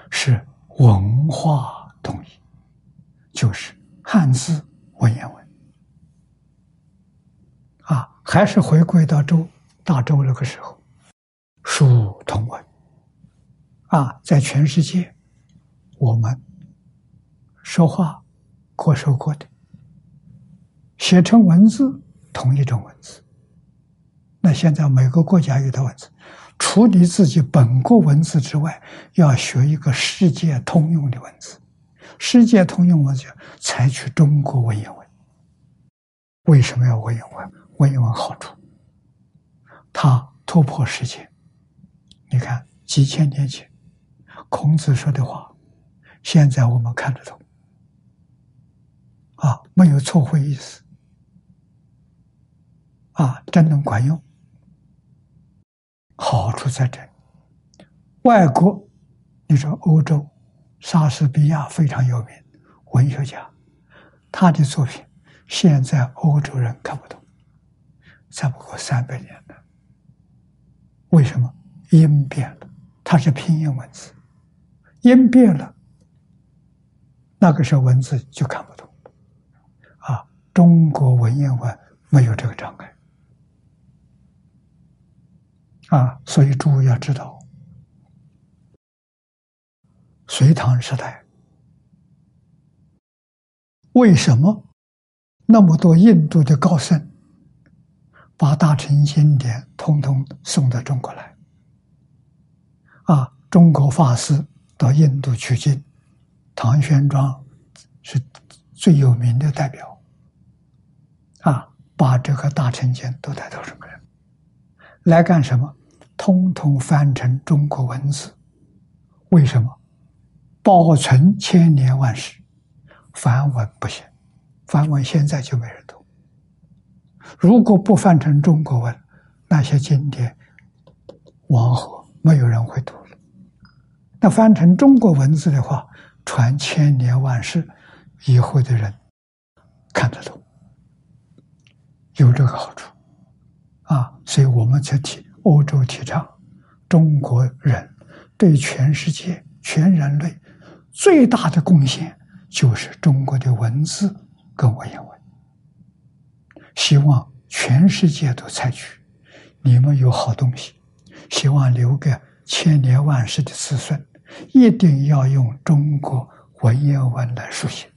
是文化统一，就是汉字文言文。啊，还是回归到周大周那个时候，书同文。啊，在全世界，我们说话各说各的，写成文字同一种文字。那现在每个国家有的文字，除你自己本国文字之外，要学一个世界通用的文字。世界通用文字采取中国文言文。为什么要文言文？文言文好处，他突破世界。你看，几千年前。孔子说的话，现在我们看得懂，啊，没有错会意思，啊，真能管用。好处在这，外国，你说欧洲，莎士比亚非常有名，文学家，他的作品现在欧洲人看不懂，才不过三百年的，为什么？音变了，它是拼音文字。音变了，那个时候文字就看不懂。啊，中国文言文没有这个障碍。啊，所以诸位要知道，隋唐时代为什么那么多印度的高僧把大乘经典通通送到中国来？啊，中国法师。到印度取经，唐玄奘是最有名的代表，啊，把这个大乘经都带到中国来，来干什么？通通翻成中国文字。为什么？保存千年万世，梵文不行，梵文现在就没人读。如果不翻成中国文，那些经典往后没有人会读了。那翻成中国文字的话，传千年万世，以后的人看得懂，有这个好处啊！所以我们才提欧洲提倡中国人对全世界、全人类最大的贡献就是中国的文字跟文言文，希望全世界都采取。你们有好东西，希望留给千年万世的子孙。一定要用中国文言文来书写，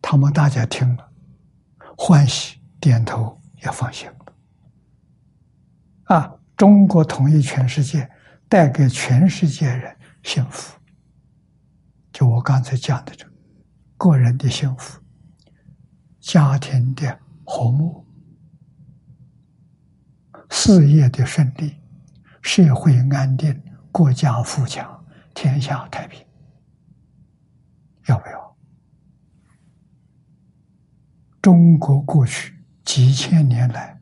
他们大家听了，欢喜点头也放心了。啊，中国统一全世界，带给全世界人幸福。就我刚才讲的这，个人的幸福，家庭的和睦。事业的顺利，社会安定，国家富强，天下太平，要不要？中国过去几千年来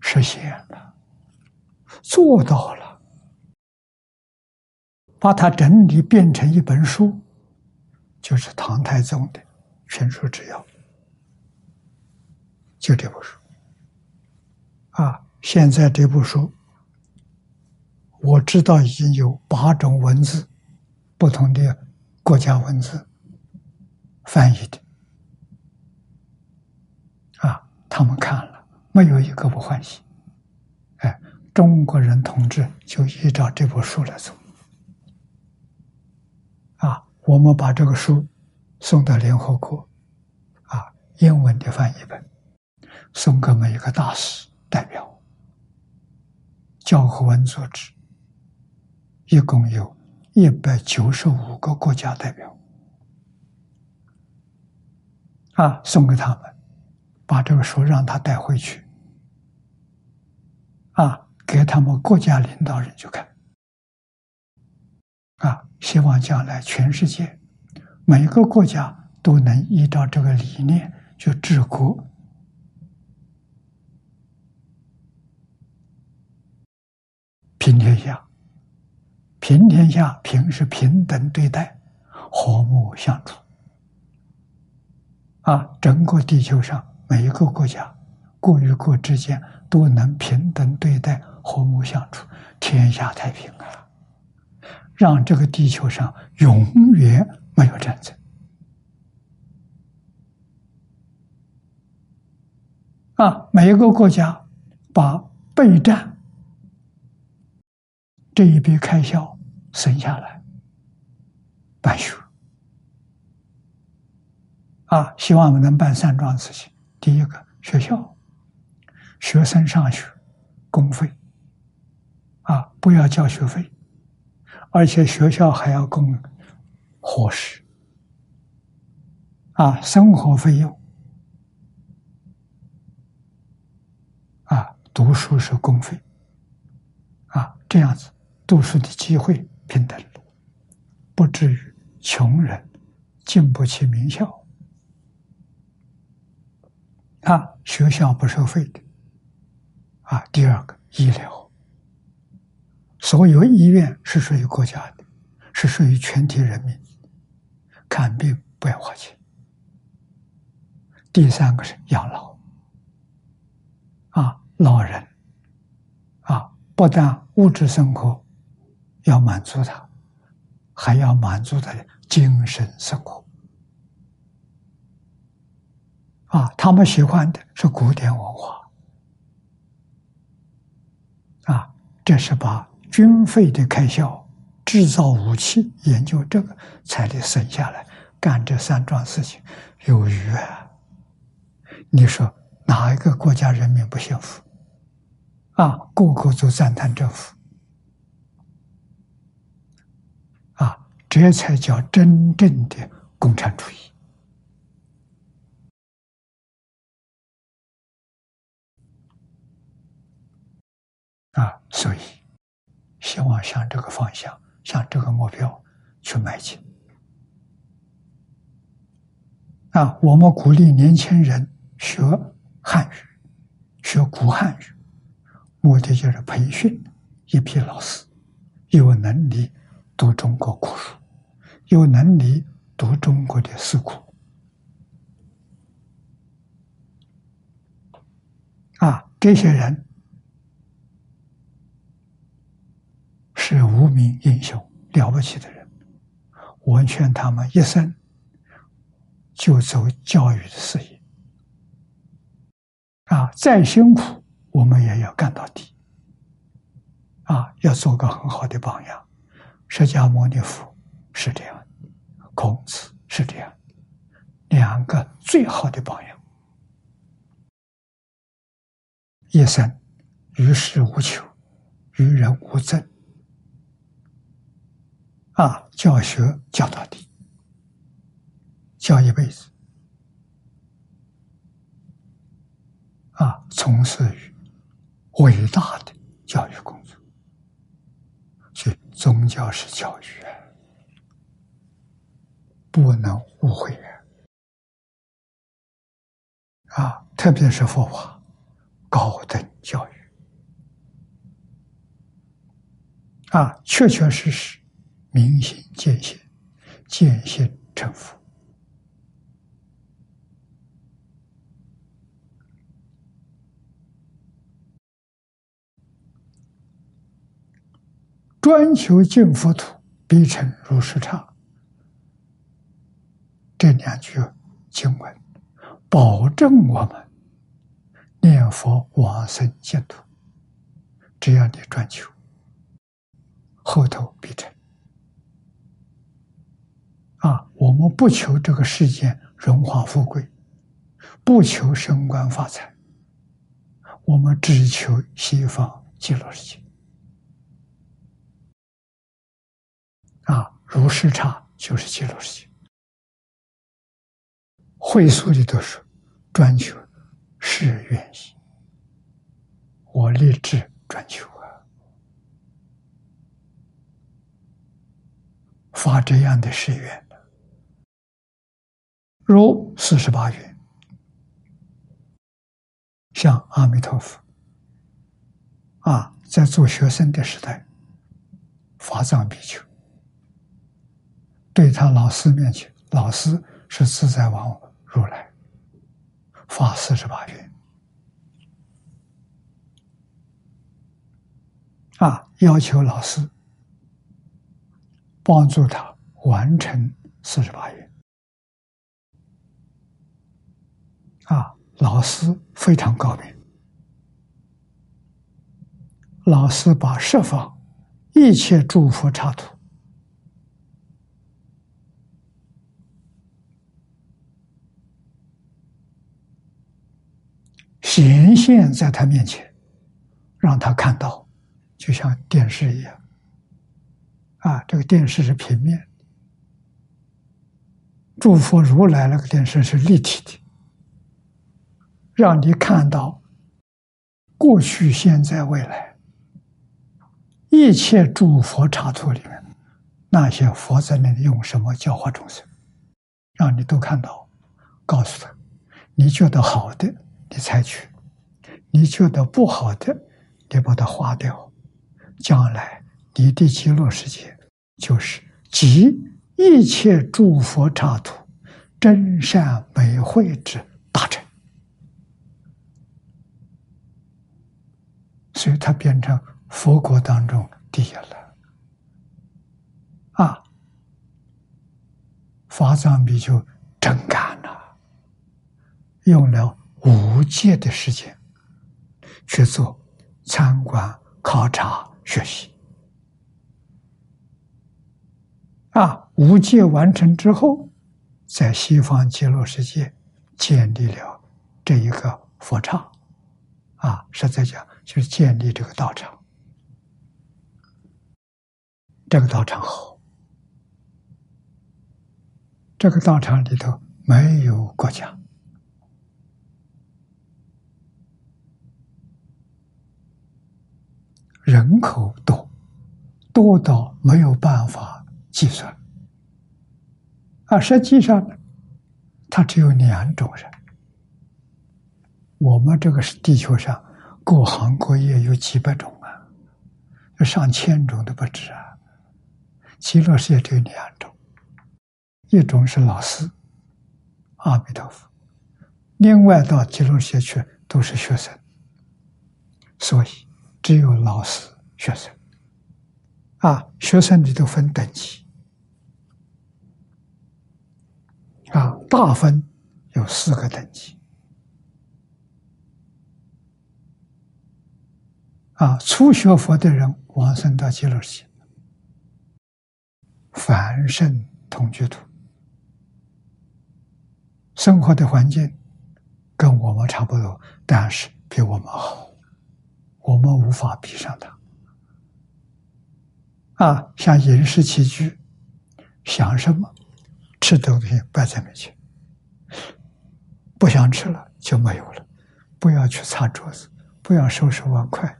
实现了，做到了，把它整理变成一本书，就是唐太宗的《全书治要》，就这部书。啊，现在这部书，我知道已经有八种文字，不同的国家文字翻译的，啊，他们看了，没有一个不欢喜。哎，中国人同志就依照这部书来做。我们把这个书送到联合国，啊，英文的翻译本，送给每一个大使代表，教和文组织，一共有一百九十五个国家代表，啊，送给他们，把这个书让他带回去，啊，给他们国家领导人去看。啊，希望将来全世界每个国家都能依照这个理念去治国。平天下，平天下，平是平等对待，和睦相处。啊，整个地球上每一个国家，国与国之间都能平等对待，和睦相处，天下太平啊！让这个地球上永远没有战争啊！每一个国家把备战这一笔开销省下来办学啊！希望我们能办三桩事情：第一个，学校学生上学公费啊，不要交学费。而且学校还要供伙食，啊，生活费用，啊，读书是公费，啊，这样子读书的机会平等，不至于穷人进不起名校，啊，学校不收费的，啊，第二个医疗。所有医院是属于国家的，是属于全体人民，看病不要花钱。第三个是养老，啊，老人，啊，不但物质生活要满足他，还要满足他的精神生活。啊，他们喜欢的是古典文化，啊，这是把。军费的开销，制造武器、研究这个，才得省下来干这三桩事情，有余啊！你说哪一个国家人民不幸福？啊，个个都赞叹政府，啊，这才叫真正的共产主义啊！所以。希望向这个方向，向这个目标去迈进。啊，我们鼓励年轻人学汉语，学古汉语，目的就是培训一批老师，有能力读中国古书，有能力读中国的诗库。啊，这些人。是无名英雄，了不起的人。我劝他们一生就走教育的事业，啊，再辛苦我们也要干到底，啊，要做个很好的榜样。释迦牟尼佛是这样，孔子是这样，两个最好的榜样，一生与世无求，与人无争。啊，教学教到底，教一辈子，啊，从事于伟大的教育工作，所以宗教是教育，不能误会啊！啊，特别是佛法高等教育，啊，确确实实。明心见性，见性成佛。专求净佛土，必成如是刹。这两句经文保证我们念佛往生净土，只要你专求。后头必成。我们不求这个世间荣华富贵，不求升官发财，我们只求西方极乐世界。啊，如是刹就是极乐世界。会所里头说，专求是愿意，我立志专求啊，发这样的誓愿。如四十八愿，像阿弥陀佛啊，在做学生的时代，法藏比丘对他老师面前，老师是自在王如来，发四十八愿啊，要求老师帮助他完成四十八愿。啊，老师非常高明。老师把设法一切诸佛刹土显现在他面前，让他看到，就像电视一样。啊，这个电视是平面，诸佛如来那个电视是立体的。让你看到过去、现在、未来一切诸佛刹土里面，那些佛在那里用什么教化众生，让你都看到。告诉他，你觉得好的，你采取；你觉得不好的，你把它划掉。将来你的极乐世界就是集一切诸佛刹土真善美慧之大成。所以，他变成佛国当中第一了。啊，法藏比丘真干了，用了五届的时间去做参观、考察、学习。啊，五戒完成之后，在西方极乐世界建立了这一个佛刹。啊，实在讲。就是建立这个道场，这个道场好，这个道场里头没有国家，人口多，多到没有办法计算，啊，实际上呢，它只有两种人，我们这个是地球上。各行各业有几百种啊，有上千种都不止啊。极乐世界只有两种，一种是老师，阿弥陀佛；另外到极乐世界去都是学生，所以只有老师、学生。啊，学生里头分等级，啊，大分有四个等级。啊，初学佛的人往生到极乐世界，凡圣同居土，生活的环境跟我们差不多，但是比我们好，我们无法比上他。啊，像饮食起居，想什么吃东西摆在面前，不想吃了就没有了，不要去擦桌子，不要收拾碗筷。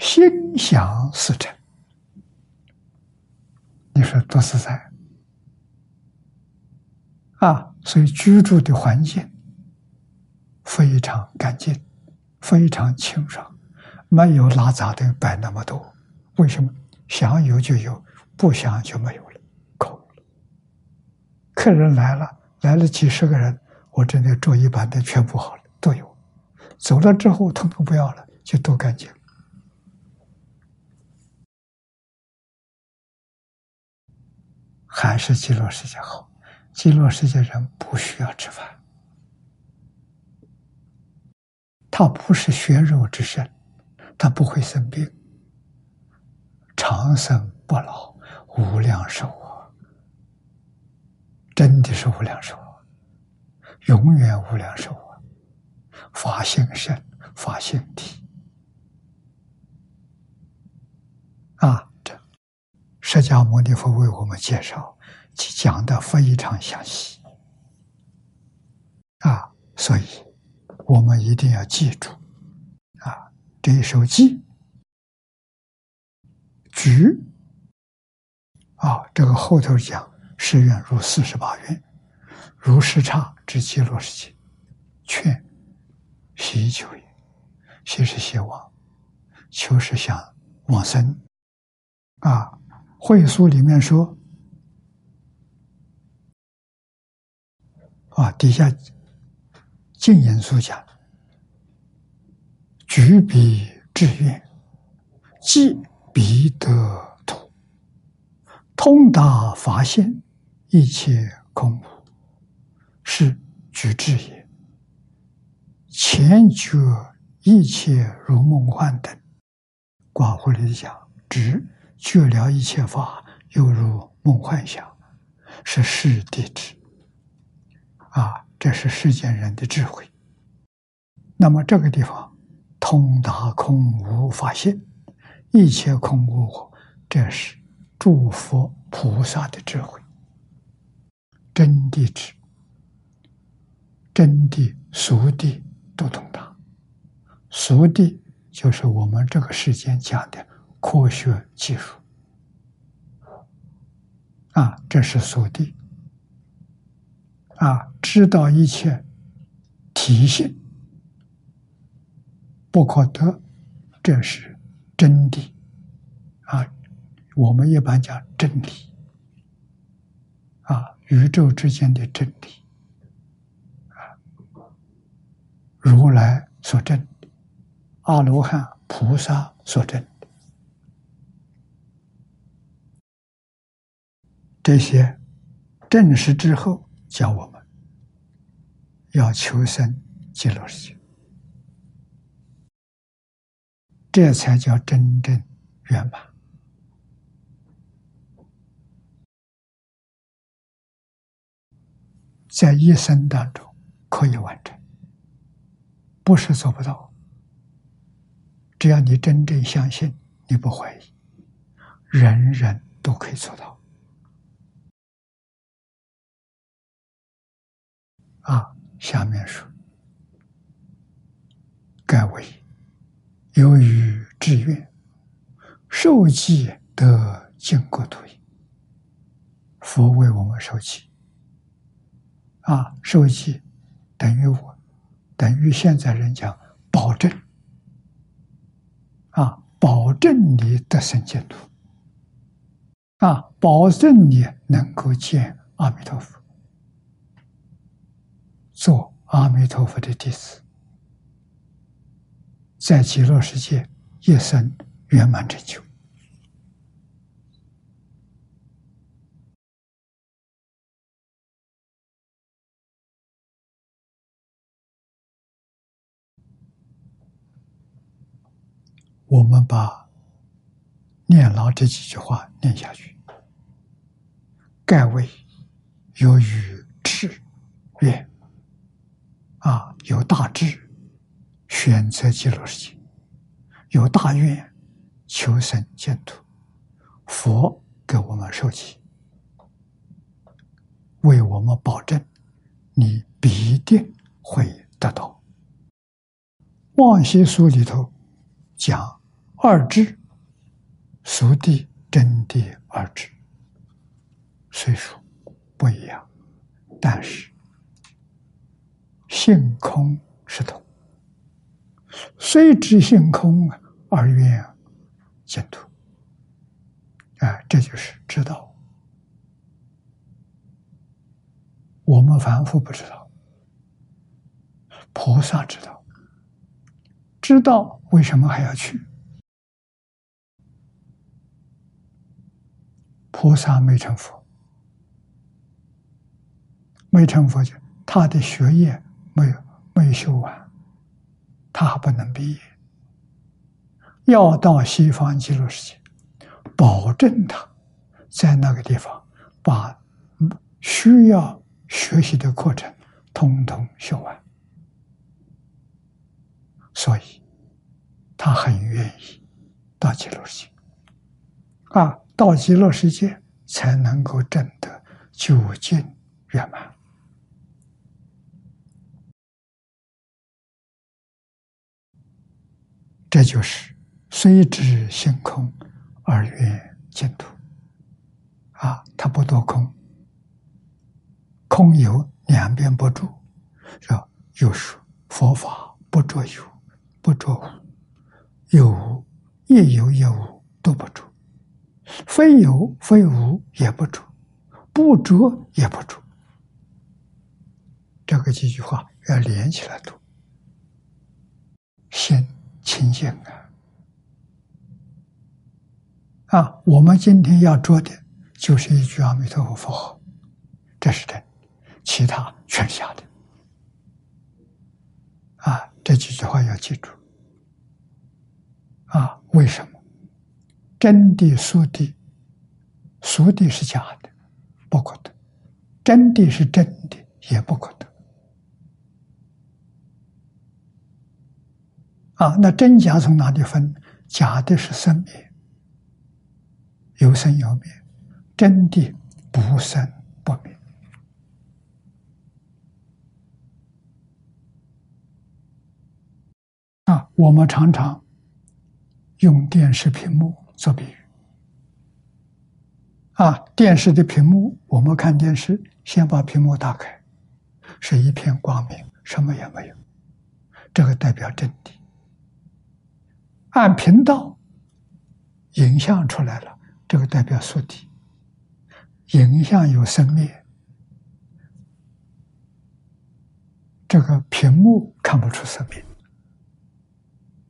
心想事成，你说多自在啊！所以居住的环境非常干净，非常清爽，没有拉杂的摆那么多。为什么？想有就有，不想就没有了，空了。客人来了，来了几十个人，我这里桌椅板凳全部好了，都有。走了之后，统统不要了，就都干净。还是极乐世界好。极乐世界人不需要吃饭，他不是血肉之身，他不会生病，长生不老，无量寿啊！真的是无量寿啊，永远无量寿啊！法性身，法性体啊！释迦牟尼佛为我们介绍。讲的非常详细啊，所以我们一定要记住啊，这一首偈，举啊，这个后头讲十愿如四十八愿，如是刹之极乐世界，劝喜求也，喜是希望，求是想往生啊。会书里面说。啊，底下静言所讲，举笔志愿，即彼得土，通达发现一切空无，是举志也。前觉一切如梦幻等，寡妇里讲，指觉了一切法，犹如梦幻想，是世地之。啊，这是世间人的智慧。那么这个地方通达空无法现，一切空无，这是诸佛菩萨的智慧。真谛智，真谛、俗谛都通达。俗谛就是我们这个世间讲的科学技术。啊，这是俗谛。啊，知道一切体性不可得，这是真谛啊。我们一般讲真理啊，宇宙之间的真理啊，如来所证，阿罗汉、菩萨所证的，这些证实之后。教我们要求生极乐世界，这才叫真正圆满。在一生当中可以完成，不是做不到。只要你真正相信，你不怀疑，人人都可以做到。啊，下面说，盖为由于志愿受记得经国土佛为我们受记。啊，受记等于我，等于现在人讲保证。啊，保证你得生净土。啊，保证你能够见阿弥陀佛。做阿弥陀佛的弟子，在极乐世界一生圆满成就。我们把念牢这几句话念下去，盖为由于智愿。啊，有大智，选择极乐世界；有大愿，求生净土。佛给我们受记，为我们保证，你必定会得到。望西书里头讲二智，俗地真谛二智，虽说不一样，但是。性空是土，虽知性空而愿净土。啊，这就是知道。我们凡夫不知道，菩萨知道。知道为什么还要去？菩萨没成佛，没成佛就他的学业没有没有修完，他还不能毕业。要到西方极乐世界，保证他在那个地方把需要学习的课程通通修完，所以他很愿意到极乐世界。啊，到极乐世界才能够证得究竟圆满。这就是虽知性空而愿净土。啊，它不多空，空有两边不住，说有说佛法不着有，不着无，有无也有也无都不住，非有非无也不住，不着也不住。这个几句话要连起来读，心。清净啊！啊，我们今天要做的就是一句阿弥陀佛佛号，这是真，其他全是假的。啊，这几句话要记住。啊，为什么？真的、俗的，俗的是假的，不可得；真的是真的，也不可得。啊，那真假从哪里分？假的是生灭，有生有灭；真的不生不灭。啊，我们常常用电视屏幕做比喻。啊，电视的屏幕，我们看电视，先把屏幕打开，是一片光明，什么也没有，这个代表真谛。按频道，影像出来了，这个代表素体。影像有生灭，这个屏幕看不出生命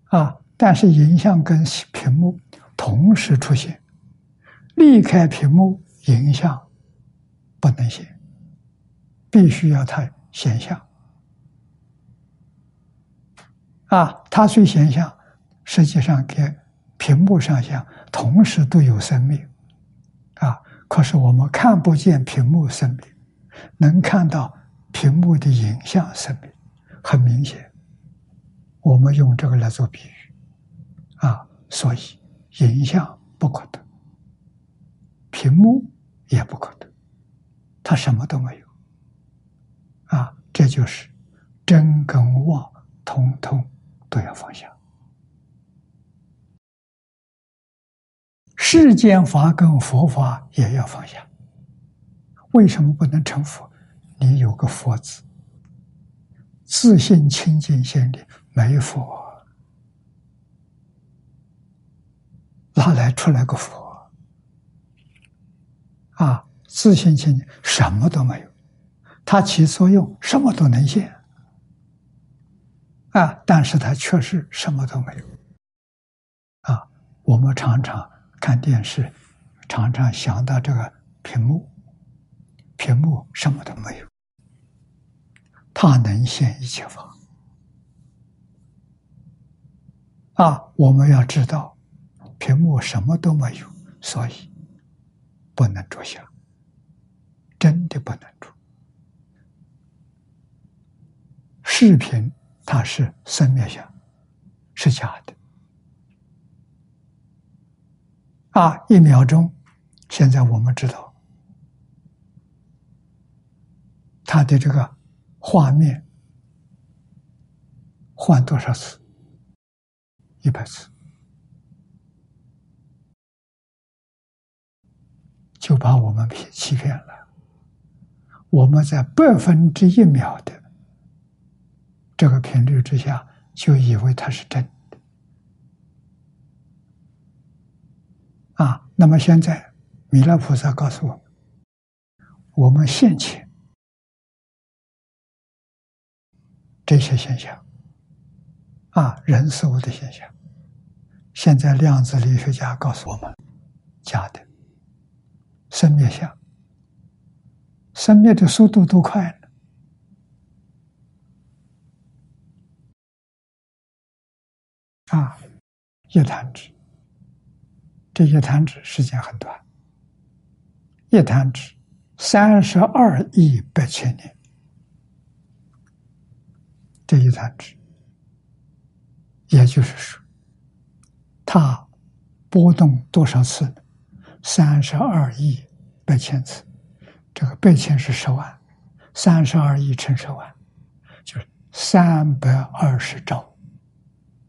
啊。但是影像跟屏幕同时出现，离开屏幕，影像不能现，必须要它显像啊。它虽显像。实际上，跟屏幕上像，同时都有生命，啊！可是我们看不见屏幕生命，能看到屏幕的影像生命，很明显。我们用这个来做比喻，啊，所以影像不可得，屏幕也不可得，它什么都没有，啊！这就是真跟妄，通通都要放下。世间法跟佛法也要放下。为什么不能成佛？你有个佛字，自信清净心里没佛，哪来出来个佛？啊，自信清净什么都没有，它起作用什么都能现，啊，但是它确实什么都没有。啊，我们常常。看电视，常常想到这个屏幕，屏幕什么都没有，它能现一切法啊！我们要知道，屏幕什么都没有，所以不能着相，真的不能着。视频它是生灭相，是假的。啊，一秒钟，现在我们知道，它的这个画面换多少次？一百次，就把我们骗欺骗了。我们在百分之一秒的这个频率之下，就以为它是真的。啊，那么现在弥勒菩萨告诉我们，我们现前这些现象啊，人事物的现象，现在量子力学家告诉我们，假的，生灭相。生灭的速度都快。啊，一弹指。这一弹指时间很短，一弹指三十二亿八千年，这一弹指，也就是说，它波动多少次呢？三十二亿八千次，这个八千是十万，三十二亿乘十万，就是三百二十兆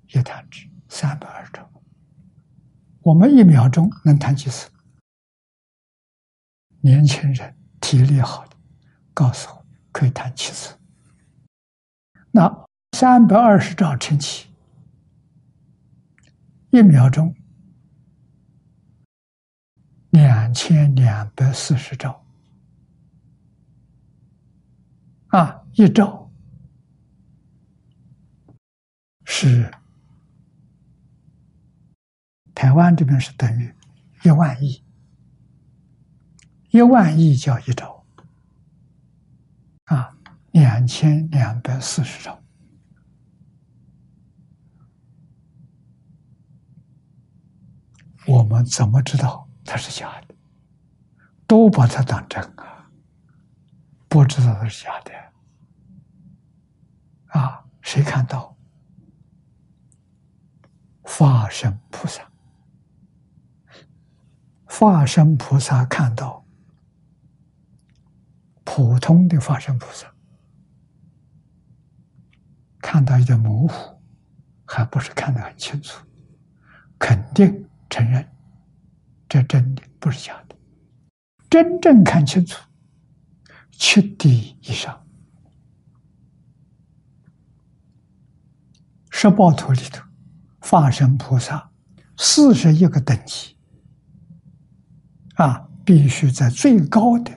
一弹指，三百二十兆。我们一秒钟能弹几次？年轻人体力好的，告诉我可以弹七次。那三百二十兆乘七，一秒钟。两千两百四十兆啊！一兆是台湾这边是等于一万亿，一万亿叫一兆啊！两千两百四十兆，我们怎么知道？它是假的，都把它当真啊！不知道它是假的啊！谁看到？法身菩萨，化身菩萨看到，普通的化身菩萨看到一点模糊，还不是看得很清楚，肯定承认。这真的不是假的，真正看清楚，七地以上，十八图里头，化身菩萨四十一个等级，啊，必须在最高的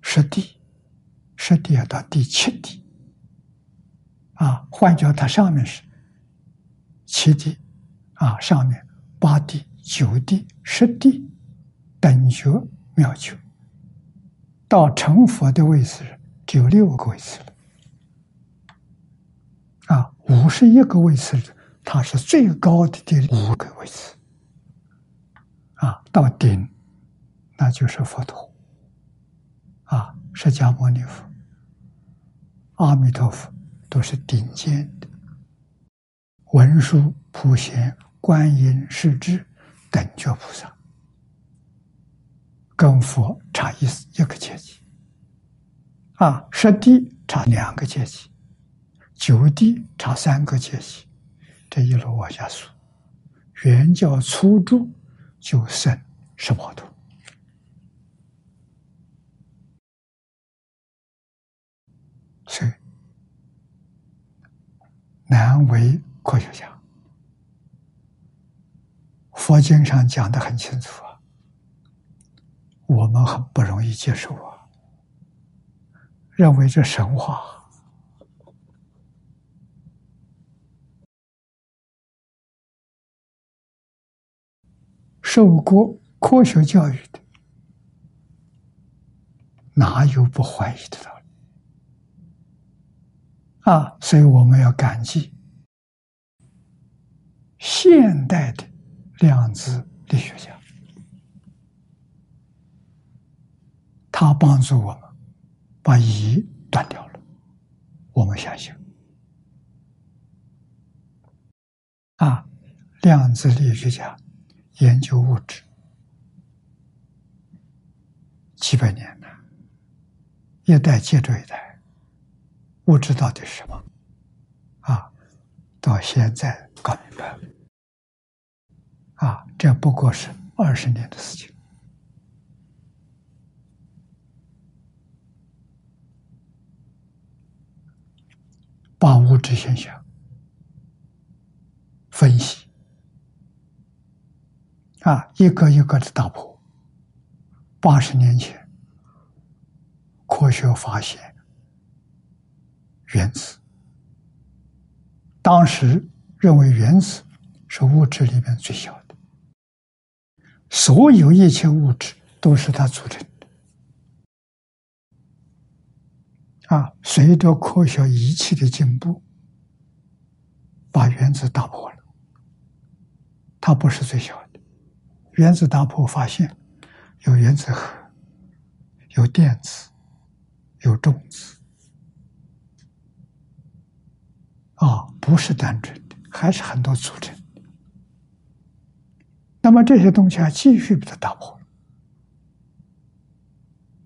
十地，十地要到第七地，啊，换叫它上面是七地，啊，上面八地。九地、十地等觉妙觉，到成佛的位置只有六个位置了。啊，五十一个位置，它是最高的第五个位置。啊，到顶，那就是佛陀。啊，释迦牟尼佛、阿弥陀佛都是顶尖的。文殊、普贤、观音、世智。等觉菩萨跟佛差一一个阶级，啊，十地差两个阶级，九地差三个阶级，这一路往下数，原教初住就剩十八度，所以难为科学家。佛经上讲的很清楚啊，我们很不容易接受啊，认为这神话，受过科学教育的，哪有不怀疑的道理啊？所以我们要感激现代的。量子力学家，他帮助我们把疑断掉了。我们相信啊，量子力学家研究物质几百年了，一代接着一代，物质到底是什么？啊，到现在搞明白了。啊，这不过是二十年的事情，把物质现象分析，啊，一个一个的打破。八十年前，科学发现原子，当时认为原子是物质里面最小的。所有一切物质都是它组成的，啊！随着科学仪器的进步，把原子打破了。它不是最小的，原子打破发现有原子核，有电子，有中子，啊，不是单纯的，还是很多组成。那么这些东西还继续被它打破，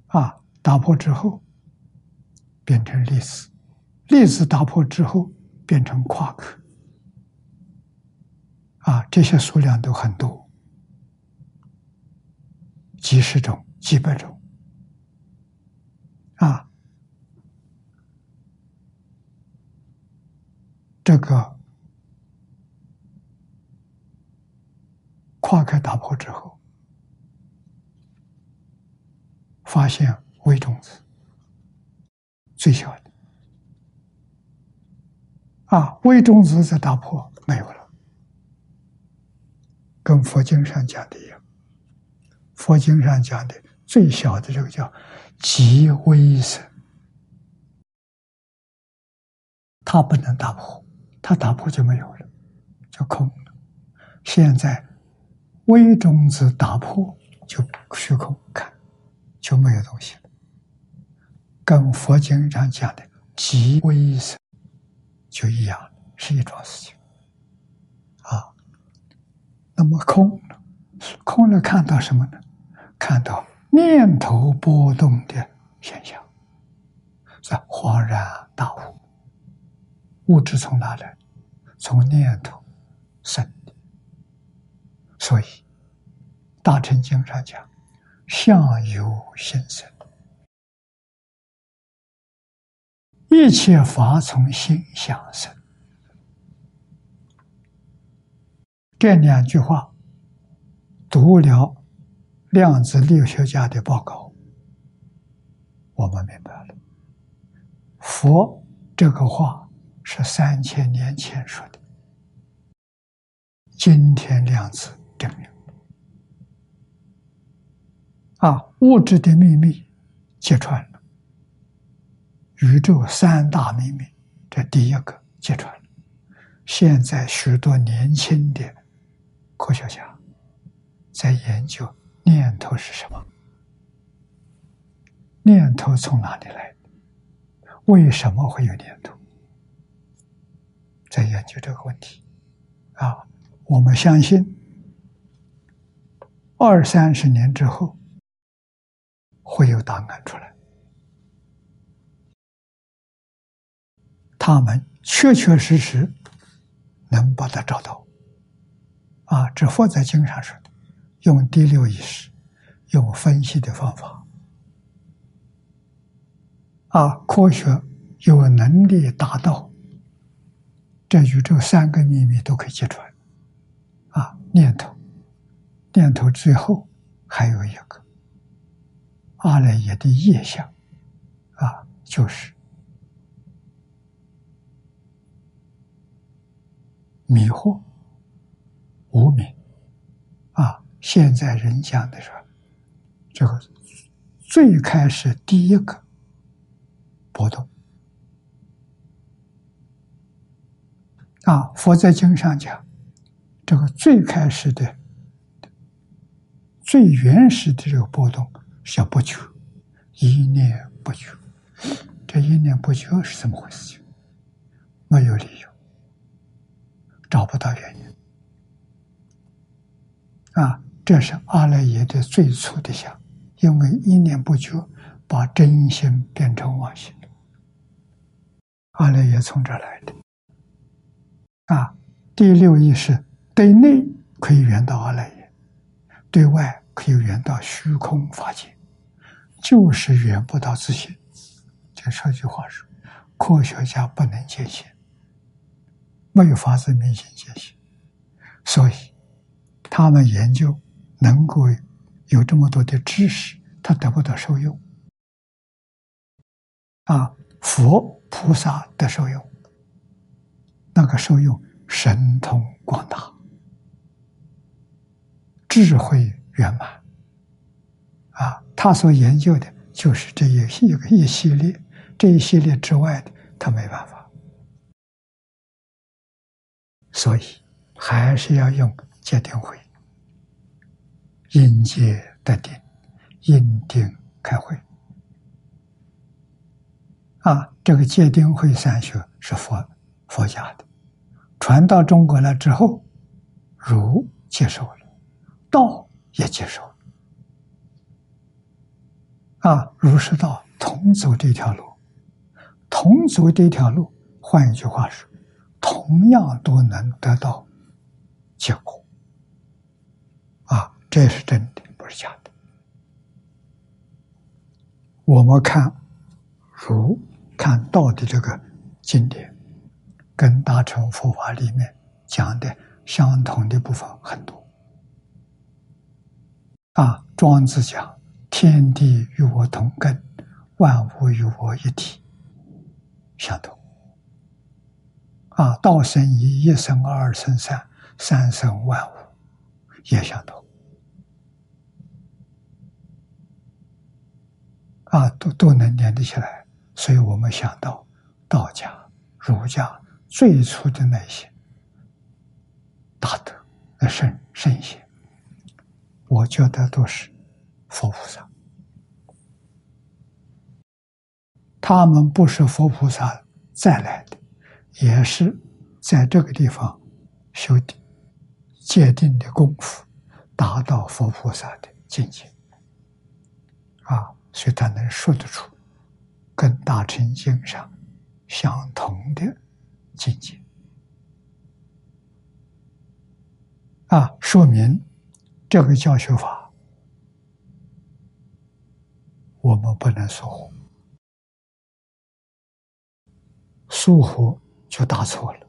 啊，打破之后变成粒子，粒子打破之后变成夸克。啊，这些数量都很多，几十种、几百种，啊，这个跨开打破之后，发现微中子最小的，啊，微中子在打破没有了。跟佛经上讲的一样，佛经上讲的最小的这个叫极微生，它不能打破，它打破就没有了，就空了。现在微中子打破就虚空，看就没有东西了。跟佛经上讲的极微生就一样，是一桩事情。啊那么空了，空了看到什么呢？看到念头波动的现象，是恍然大悟。物质从哪来？从念头生的。所以《大乘经》上讲：“相由心生，一切法从心想生。”这两句话读了量子力学家的报告，我们明白了。佛这个话是三千年前说的，今天量子证明啊，物质的秘密揭穿了，宇宙三大秘密，这第一个揭穿了。现在许多年轻的。科学家在研究念头是什么？念头从哪里来？为什么会有念头？在研究这个问题啊！我们相信，二三十年之后会有答案出来。他们确确实实能把它找到。啊，这佛在经上说，用第六意识，用分析的方法，啊，科学有能力达到，这宇宙三个秘密都可以揭穿，啊，念头，念头最后还有一个，阿赖耶的业相，啊，就是迷惑。无明！现在人讲的是这个最开始第一个波动啊。佛在经上讲，这个最开始的、最原始的这个波动叫不求，一念不求。这一念不求是怎么回事？没有理由，找不到原因。啊，这是阿赖耶的最初的相，因为一念不觉，把真心变成妄心。阿赖耶从这来的。啊，第六意识对内可以圆到阿赖耶，对外可以圆到虚空法界，就是圆不到自信。就说句话说，科学家不能见性，没有法子明心见性，所以。他们研究能够有这么多的知识，他得不到受用啊！佛菩萨的受用，那个受用神通广大，智慧圆满啊！他所研究的就是这一一一系列，这一系列之外的，他没办法。所以还是要用戒定慧，因戒得定，因定开会。啊，这个戒定慧三学是佛佛家的，传到中国来之后，儒接受了，道也接受了。啊，儒释道同走这条路，同走这条路，换一句话说，同样都能得到结果。这是真的，不是假的。我们看儒。看道的这个经典，跟大乘佛法里面讲的相同的部分很多。啊，庄子讲天地与我同根，万物与我一体，相同。啊，道生一，一生二，二生三，三生万物，也相同。啊，都都能连得起来。所以我们想到道家、儒家最初的那些大德、那圣圣贤，我觉得都是佛菩萨。他们不是佛菩萨再来的，也是在这个地方修的界定的功夫，达到佛菩萨的境界啊，所以他能说得出。跟大乘经上相同的境界啊，说明这个教学法我们不能疏忽，疏忽就打错了。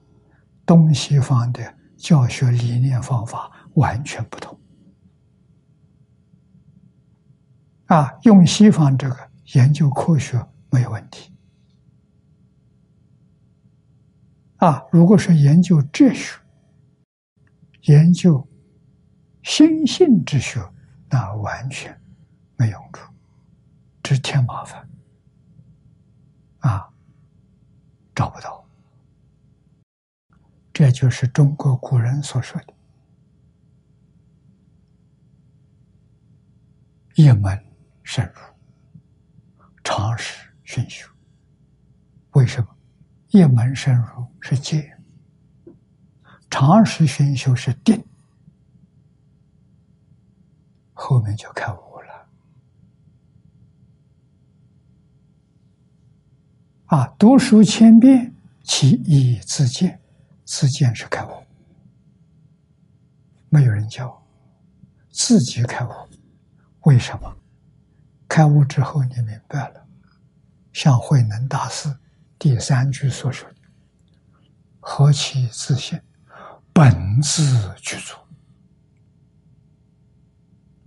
东西方的教学理念方法完全不同啊，用西方这个研究科学。没有问题啊！如果是研究哲学、研究心性之学，那完全没用处，只添麻烦啊！找不到，这就是中国古人所说的“一门深入，常识”。熏修，为什么？一门深入是戒，常识熏修是定，后面就开悟了。啊，读书千遍，其义自见，自见是开悟，没有人教，自己开悟。为什么？开悟之后，你明白了。像慧能大师第三句所说的：“何其自信，本自具足。”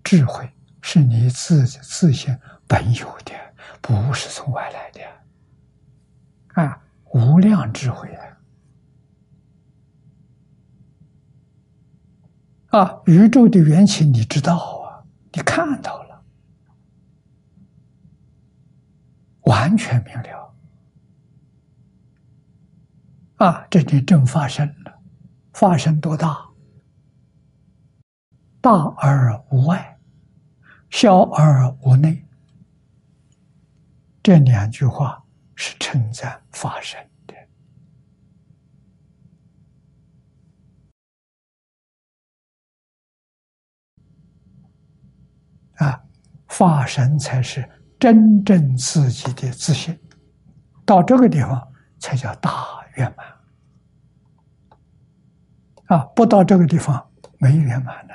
智慧是你自己自信本有的，不是从外来的。啊，无量智慧啊！啊，宇宙的缘起你知道啊，你看到了。完全明了啊！这里正发生了，发生多大？大而无外，小而无内。这两句话是称赞发生的啊，发生才是。真正自己的自信，到这个地方才叫大圆满啊！不到这个地方没圆满的，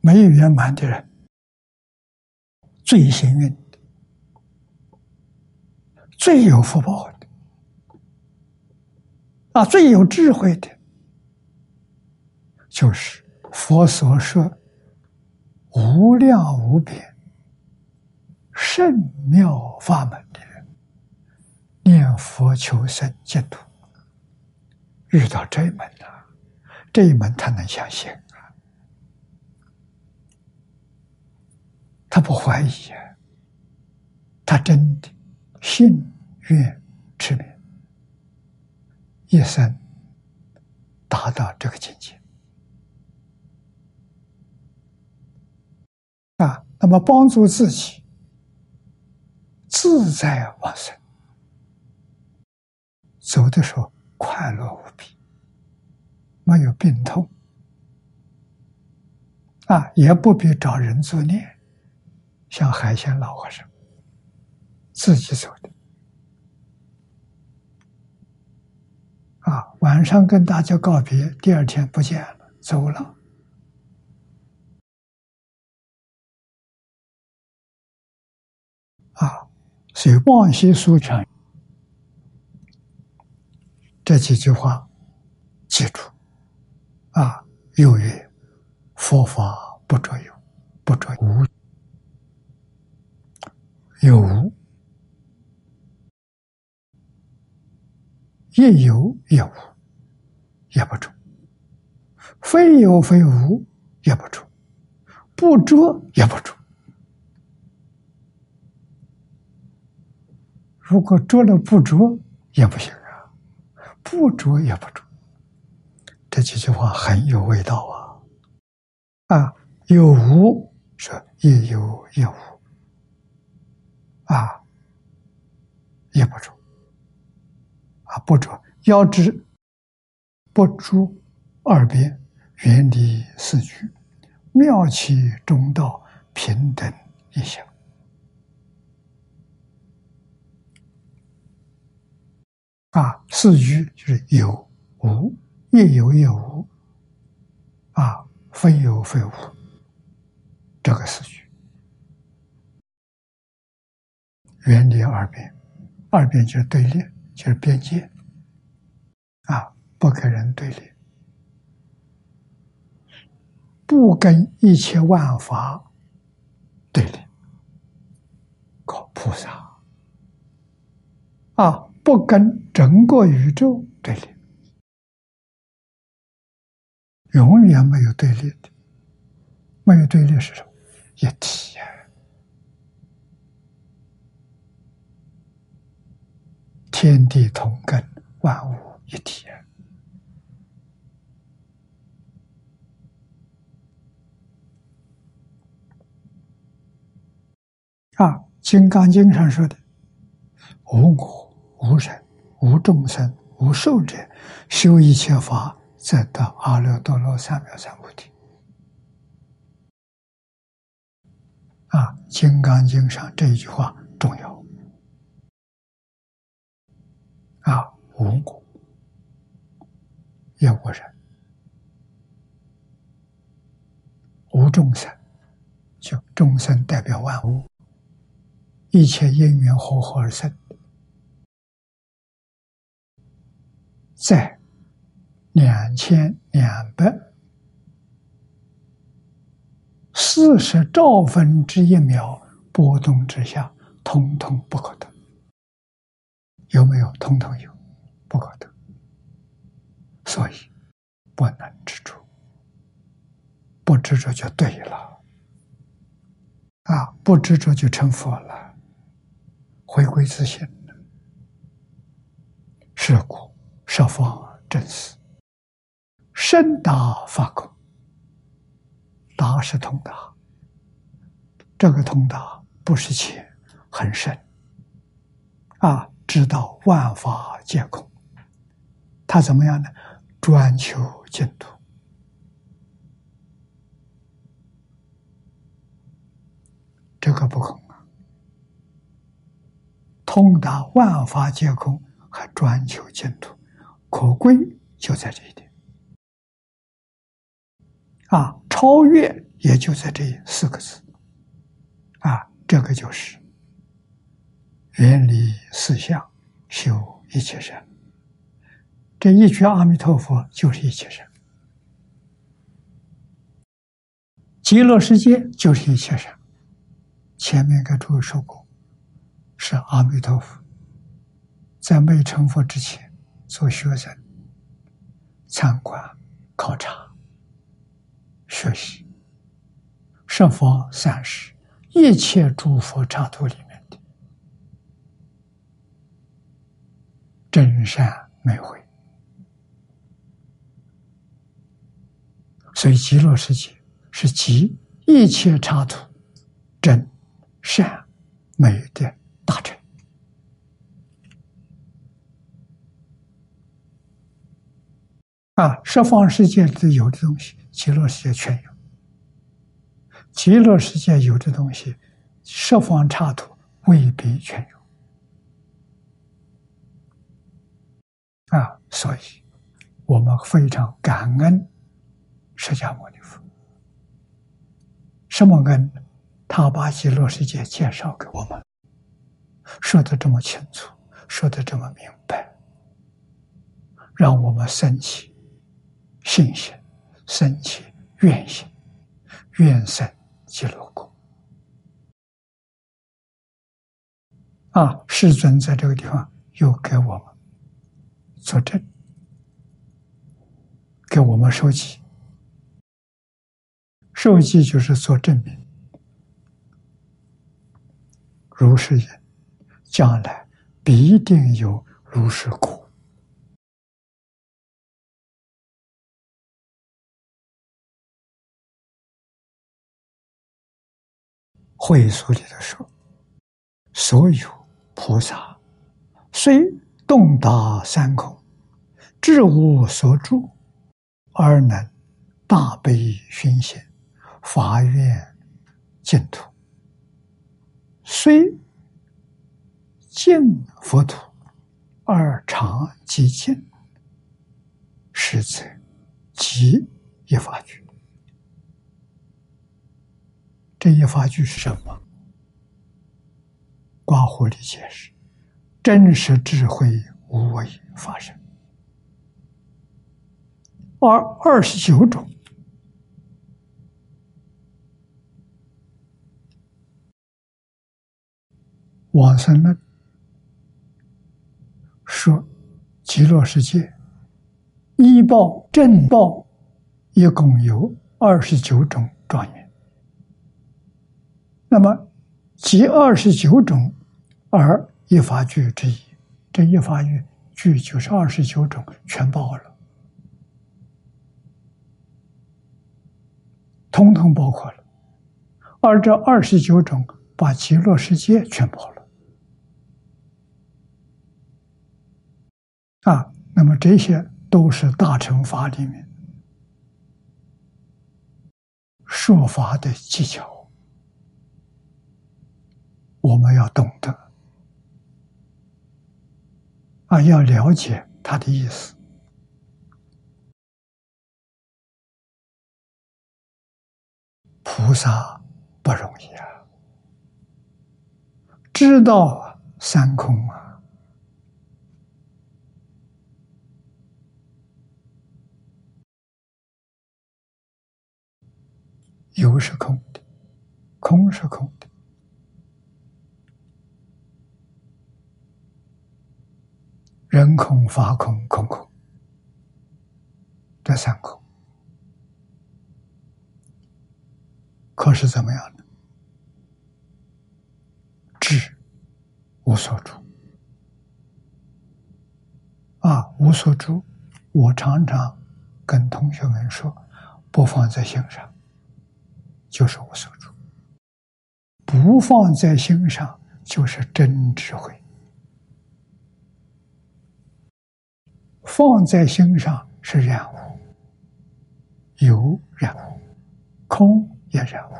没有圆满的人最幸运的、最有福报的啊，最有智慧的，就是佛所说无量无边。圣妙法门的人，念佛求生净土，遇到这一门了，这一门他能相信啊，他不怀疑啊，他真的信愿持名，一生达到这个境界。啊，那么帮助自己自在往生，走的时候快乐无比，没有病痛啊，也不必找人作念，像海鲜老和尚自己走的。啊，晚上跟大家告别，第二天不见了，走了。啊，所以望西书全这几句话记住。啊，又曰：佛法不着有，不着无，有无。亦有也无，也不中；非有非无，也不中；不着也不中。如果着了不着也不行啊，不着也不中。这几句话很有味道啊！啊，有无说亦有亦无，啊，也不中。啊，不着要知不诸二边，远离四句，妙起中道，平等一相。啊，四句就是有无，亦有亦无，啊，非有非无，这个四句，远离二边，二边就是对立。就是边界啊，不跟人对立，不跟一切万法对立，靠菩萨啊，不跟整个宇宙对立，永远没有对立的，没有对立是什么？一体。天地同根，万物一体。啊，《金刚经》上说的：“无我、无人、无众生、无寿者，修一切法，则得阿耨多罗三藐三菩提。”啊，《金刚经》上这一句话重要。啊，无我，也无人，无众生，就众生代表万物，一切因缘和合而生，在两千两百四十兆分之一秒波动之下，通通不可得。有没有？通通有，不可得，所以不能执着，不执着就对了，啊，不执着就成佛了，回归自信。了，是故。十方正思，深达法空，达是通达，这个通达不是浅，很深，啊。知道万法皆空，他怎么样呢？专求净土，这个不空啊！通达万法皆空，还专求净土，可贵就在这一点啊！超越也就在这四个字啊！这个就是。远离四相，修一切善。这一句阿弥陀佛就是一切善，极乐世界就是一切善。前面给诸位说过，是阿弥陀佛在没成佛之前做学生、参观、考察、学习，十方三世一切诸佛刹土里面的。真善美慧所以极乐世界是集一切刹土真善美的大成。啊，十方世界里有的东西，极乐世界全有；极乐世界有的东西，十方刹土未必全有。啊，所以我们非常感恩释迦牟尼佛。什么恩？他把极乐世界介绍给我们，说的这么清楚，说的这么明白，让我们生起信心，生起愿心，愿生极乐国。啊，世尊在这个地方又给我们。作证，给我们收集，收集就是做证明。如是人，将来必定有如是果。会所里的说，所有菩萨虽。洞达三空，至无所住，而能大悲熏心，发愿净土。虽见佛土，而常寂静，实则即一法具。这一法句是什么？刮胡里解释。真实智慧无为发生，而二十九种往生论说，极乐世界医报正报一共有二十九种庄严，那么即二十九种而。一法具之一，这一法具具就是二十九种，全包了，通通包括了。而这二十九种把极乐世界全包了，啊，那么这些都是大乘法里面说法的技巧，我们要懂得。啊，要了解他的意思。菩萨不容易啊，知道三空啊，有是空的，空是空的。人空、法空、空空，这三空，可是怎么样呢？智无所住啊，无所住。我常常跟同学们说，不放在心上，就是无所住；不放在心上，就是真智慧。放在心上是染污，有染污，空也染污。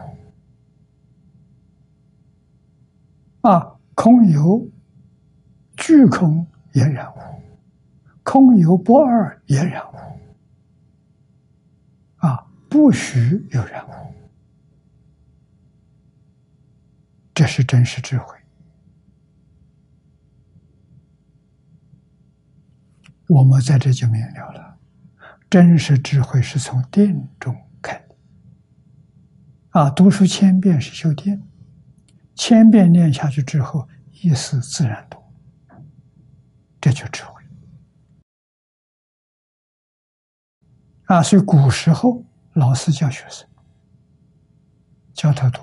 啊，空有具空也染污，空有不二也染污。啊，不虚有染污，这是真实智慧。我们在这就明了了，真实智慧是从定中开的。啊，读书千遍是修定，千遍念下去之后，意思自然多，这就智慧。啊，所以古时候老师教学生，教他读，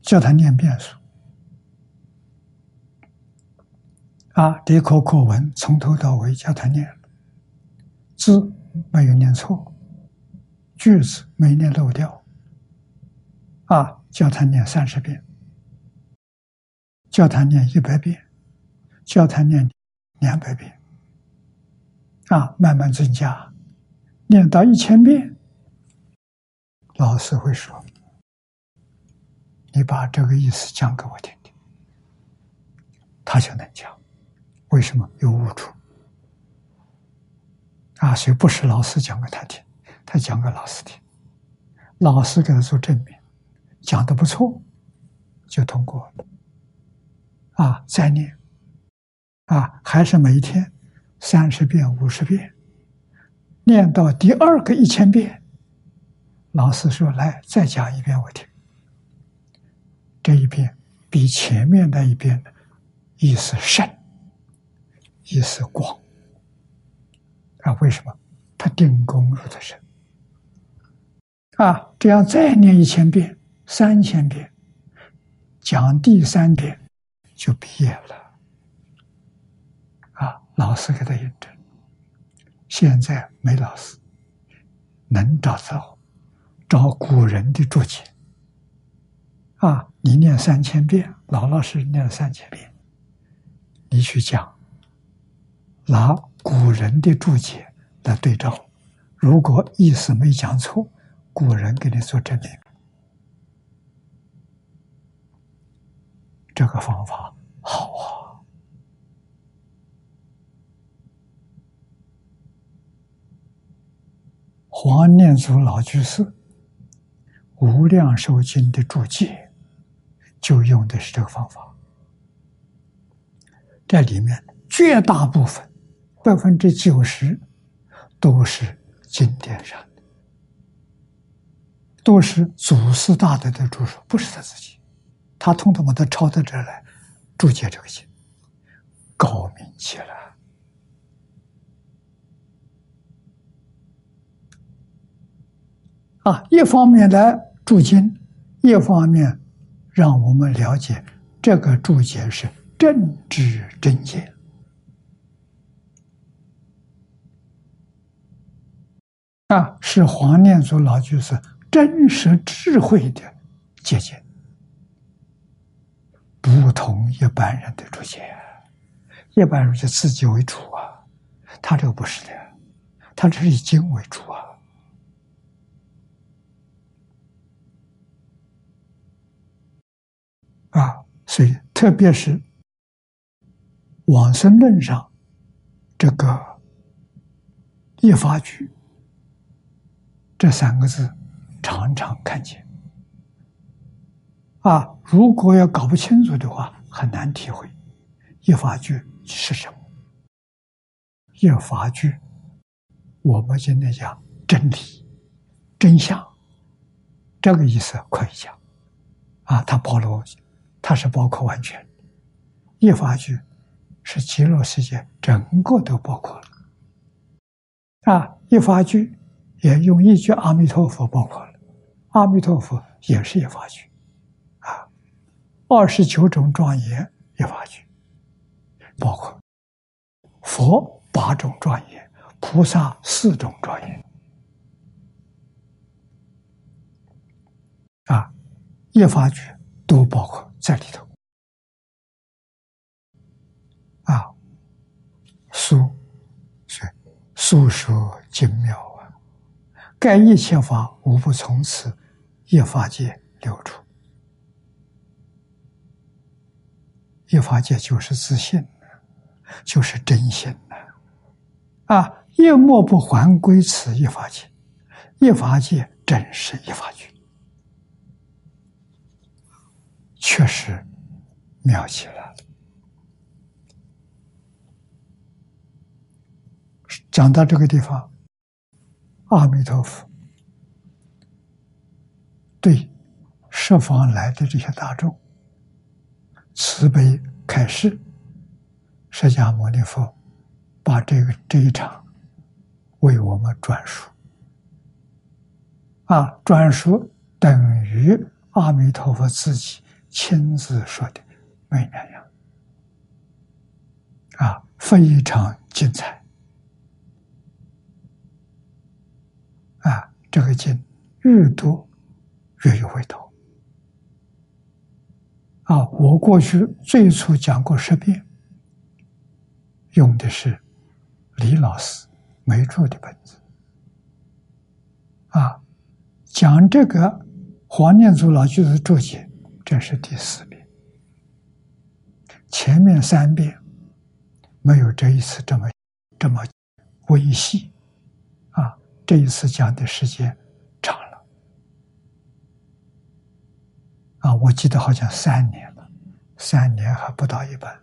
叫他念遍书。啊这一口课文从头到尾教他念字没有念错句子没念漏掉。啊教他念三十遍。教他念一百遍。教他念两百遍。啊慢慢增加。念到一千遍老师会说你把这个意思讲给我听听。他就能讲。为什么有误处？啊，所以不是老师讲给他听，他讲给老师听，老师给他做证明，讲的不错，就通过了。啊，再念，啊，还是每一天三十遍、五十遍，念到第二个一千遍，老师说：“来，再讲一遍我听。”这一遍比前面那一遍意思深。一丝光啊为什么？他定功入的深。啊这样再念一千遍三千遍讲第三遍就毕业了。啊老师给他印证。现在没老师能找到找古人的注解。啊你念三千遍老老实实念三千遍你去讲拿古人的注解来对照。如果意思没讲错古人给你做证明。这个方法好啊。黄念祖老居士无量寿经的注解就用的是这个方法。这里面绝大部分百分之九十都是经典上的，都是祖师大德的助手，不是他自己。他通通把他抄到这儿来注解这个经，高明极了啊！一方面来注经，一方面让我们了解这个注解是政治真解。啊，是黄念祖老居士真实智慧的结晶，不同一般人的出现。一般人就自己为主啊，他这个不是的，他这是以经为主啊。啊，所以特别是往生论上，这个一发句。这三个字常常看见。啊，如果要搞不清楚的话，很难体会“一法句是什么。“一法句，我们现在讲真理、真相，这个意思可以讲。啊，它包罗，它是包括完全。“一法句是极乐世界整个都包括了。啊，一法句也用一句阿弥陀佛包括了，阿弥陀佛也是一法句，啊，二十九种庄严一法句，包括佛八种庄严，菩萨四种庄严，啊，一法句都包括在里头，啊，书是素说精妙。盖一切法无不从此一法界流出。一法界就是自信，就是真心啊！啊，一莫不还归此一法界，一法界真是一法界，确实妙极了。讲到这个地方，阿弥陀佛对十方来的这些大众慈悲开示，释迦牟尼佛把这个这一场为我们转述。啊，转述等于阿弥陀佛自己亲自说的，没两样。啊，非常精彩。经越读越有味道。啊，我过去最初讲过十遍，用的是李老师没注的本子。啊，讲这个黄念祖老居士注解，这是第四遍，前面三遍没有这一次这么这么微细。这一次讲的时间长了。啊，我记得好像三年了，三年还不到一半。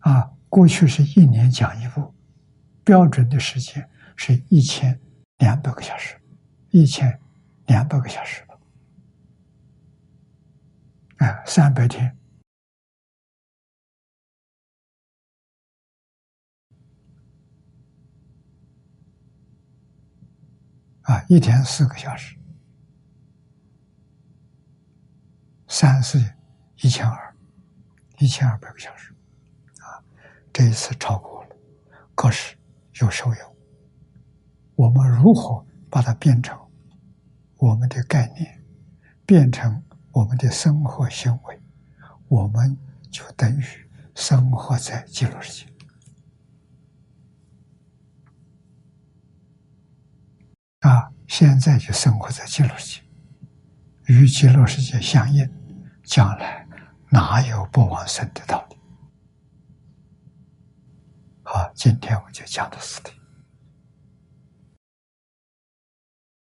啊，过去是一年讲一部，标准的时间。是一千两百个小时，一千两百个小时吧，啊，三百天，啊，一天四个小时，三四一千二，一千二百个小时，啊，这一次超过了，可是有收有。我们如何把它变成我们的概念，变成我们的生活行为，我们就等于生活在极乐世界啊！现在就生活在极乐世界，与极乐世界相应，将来哪有不往生的道理？好，今天我就讲到此地。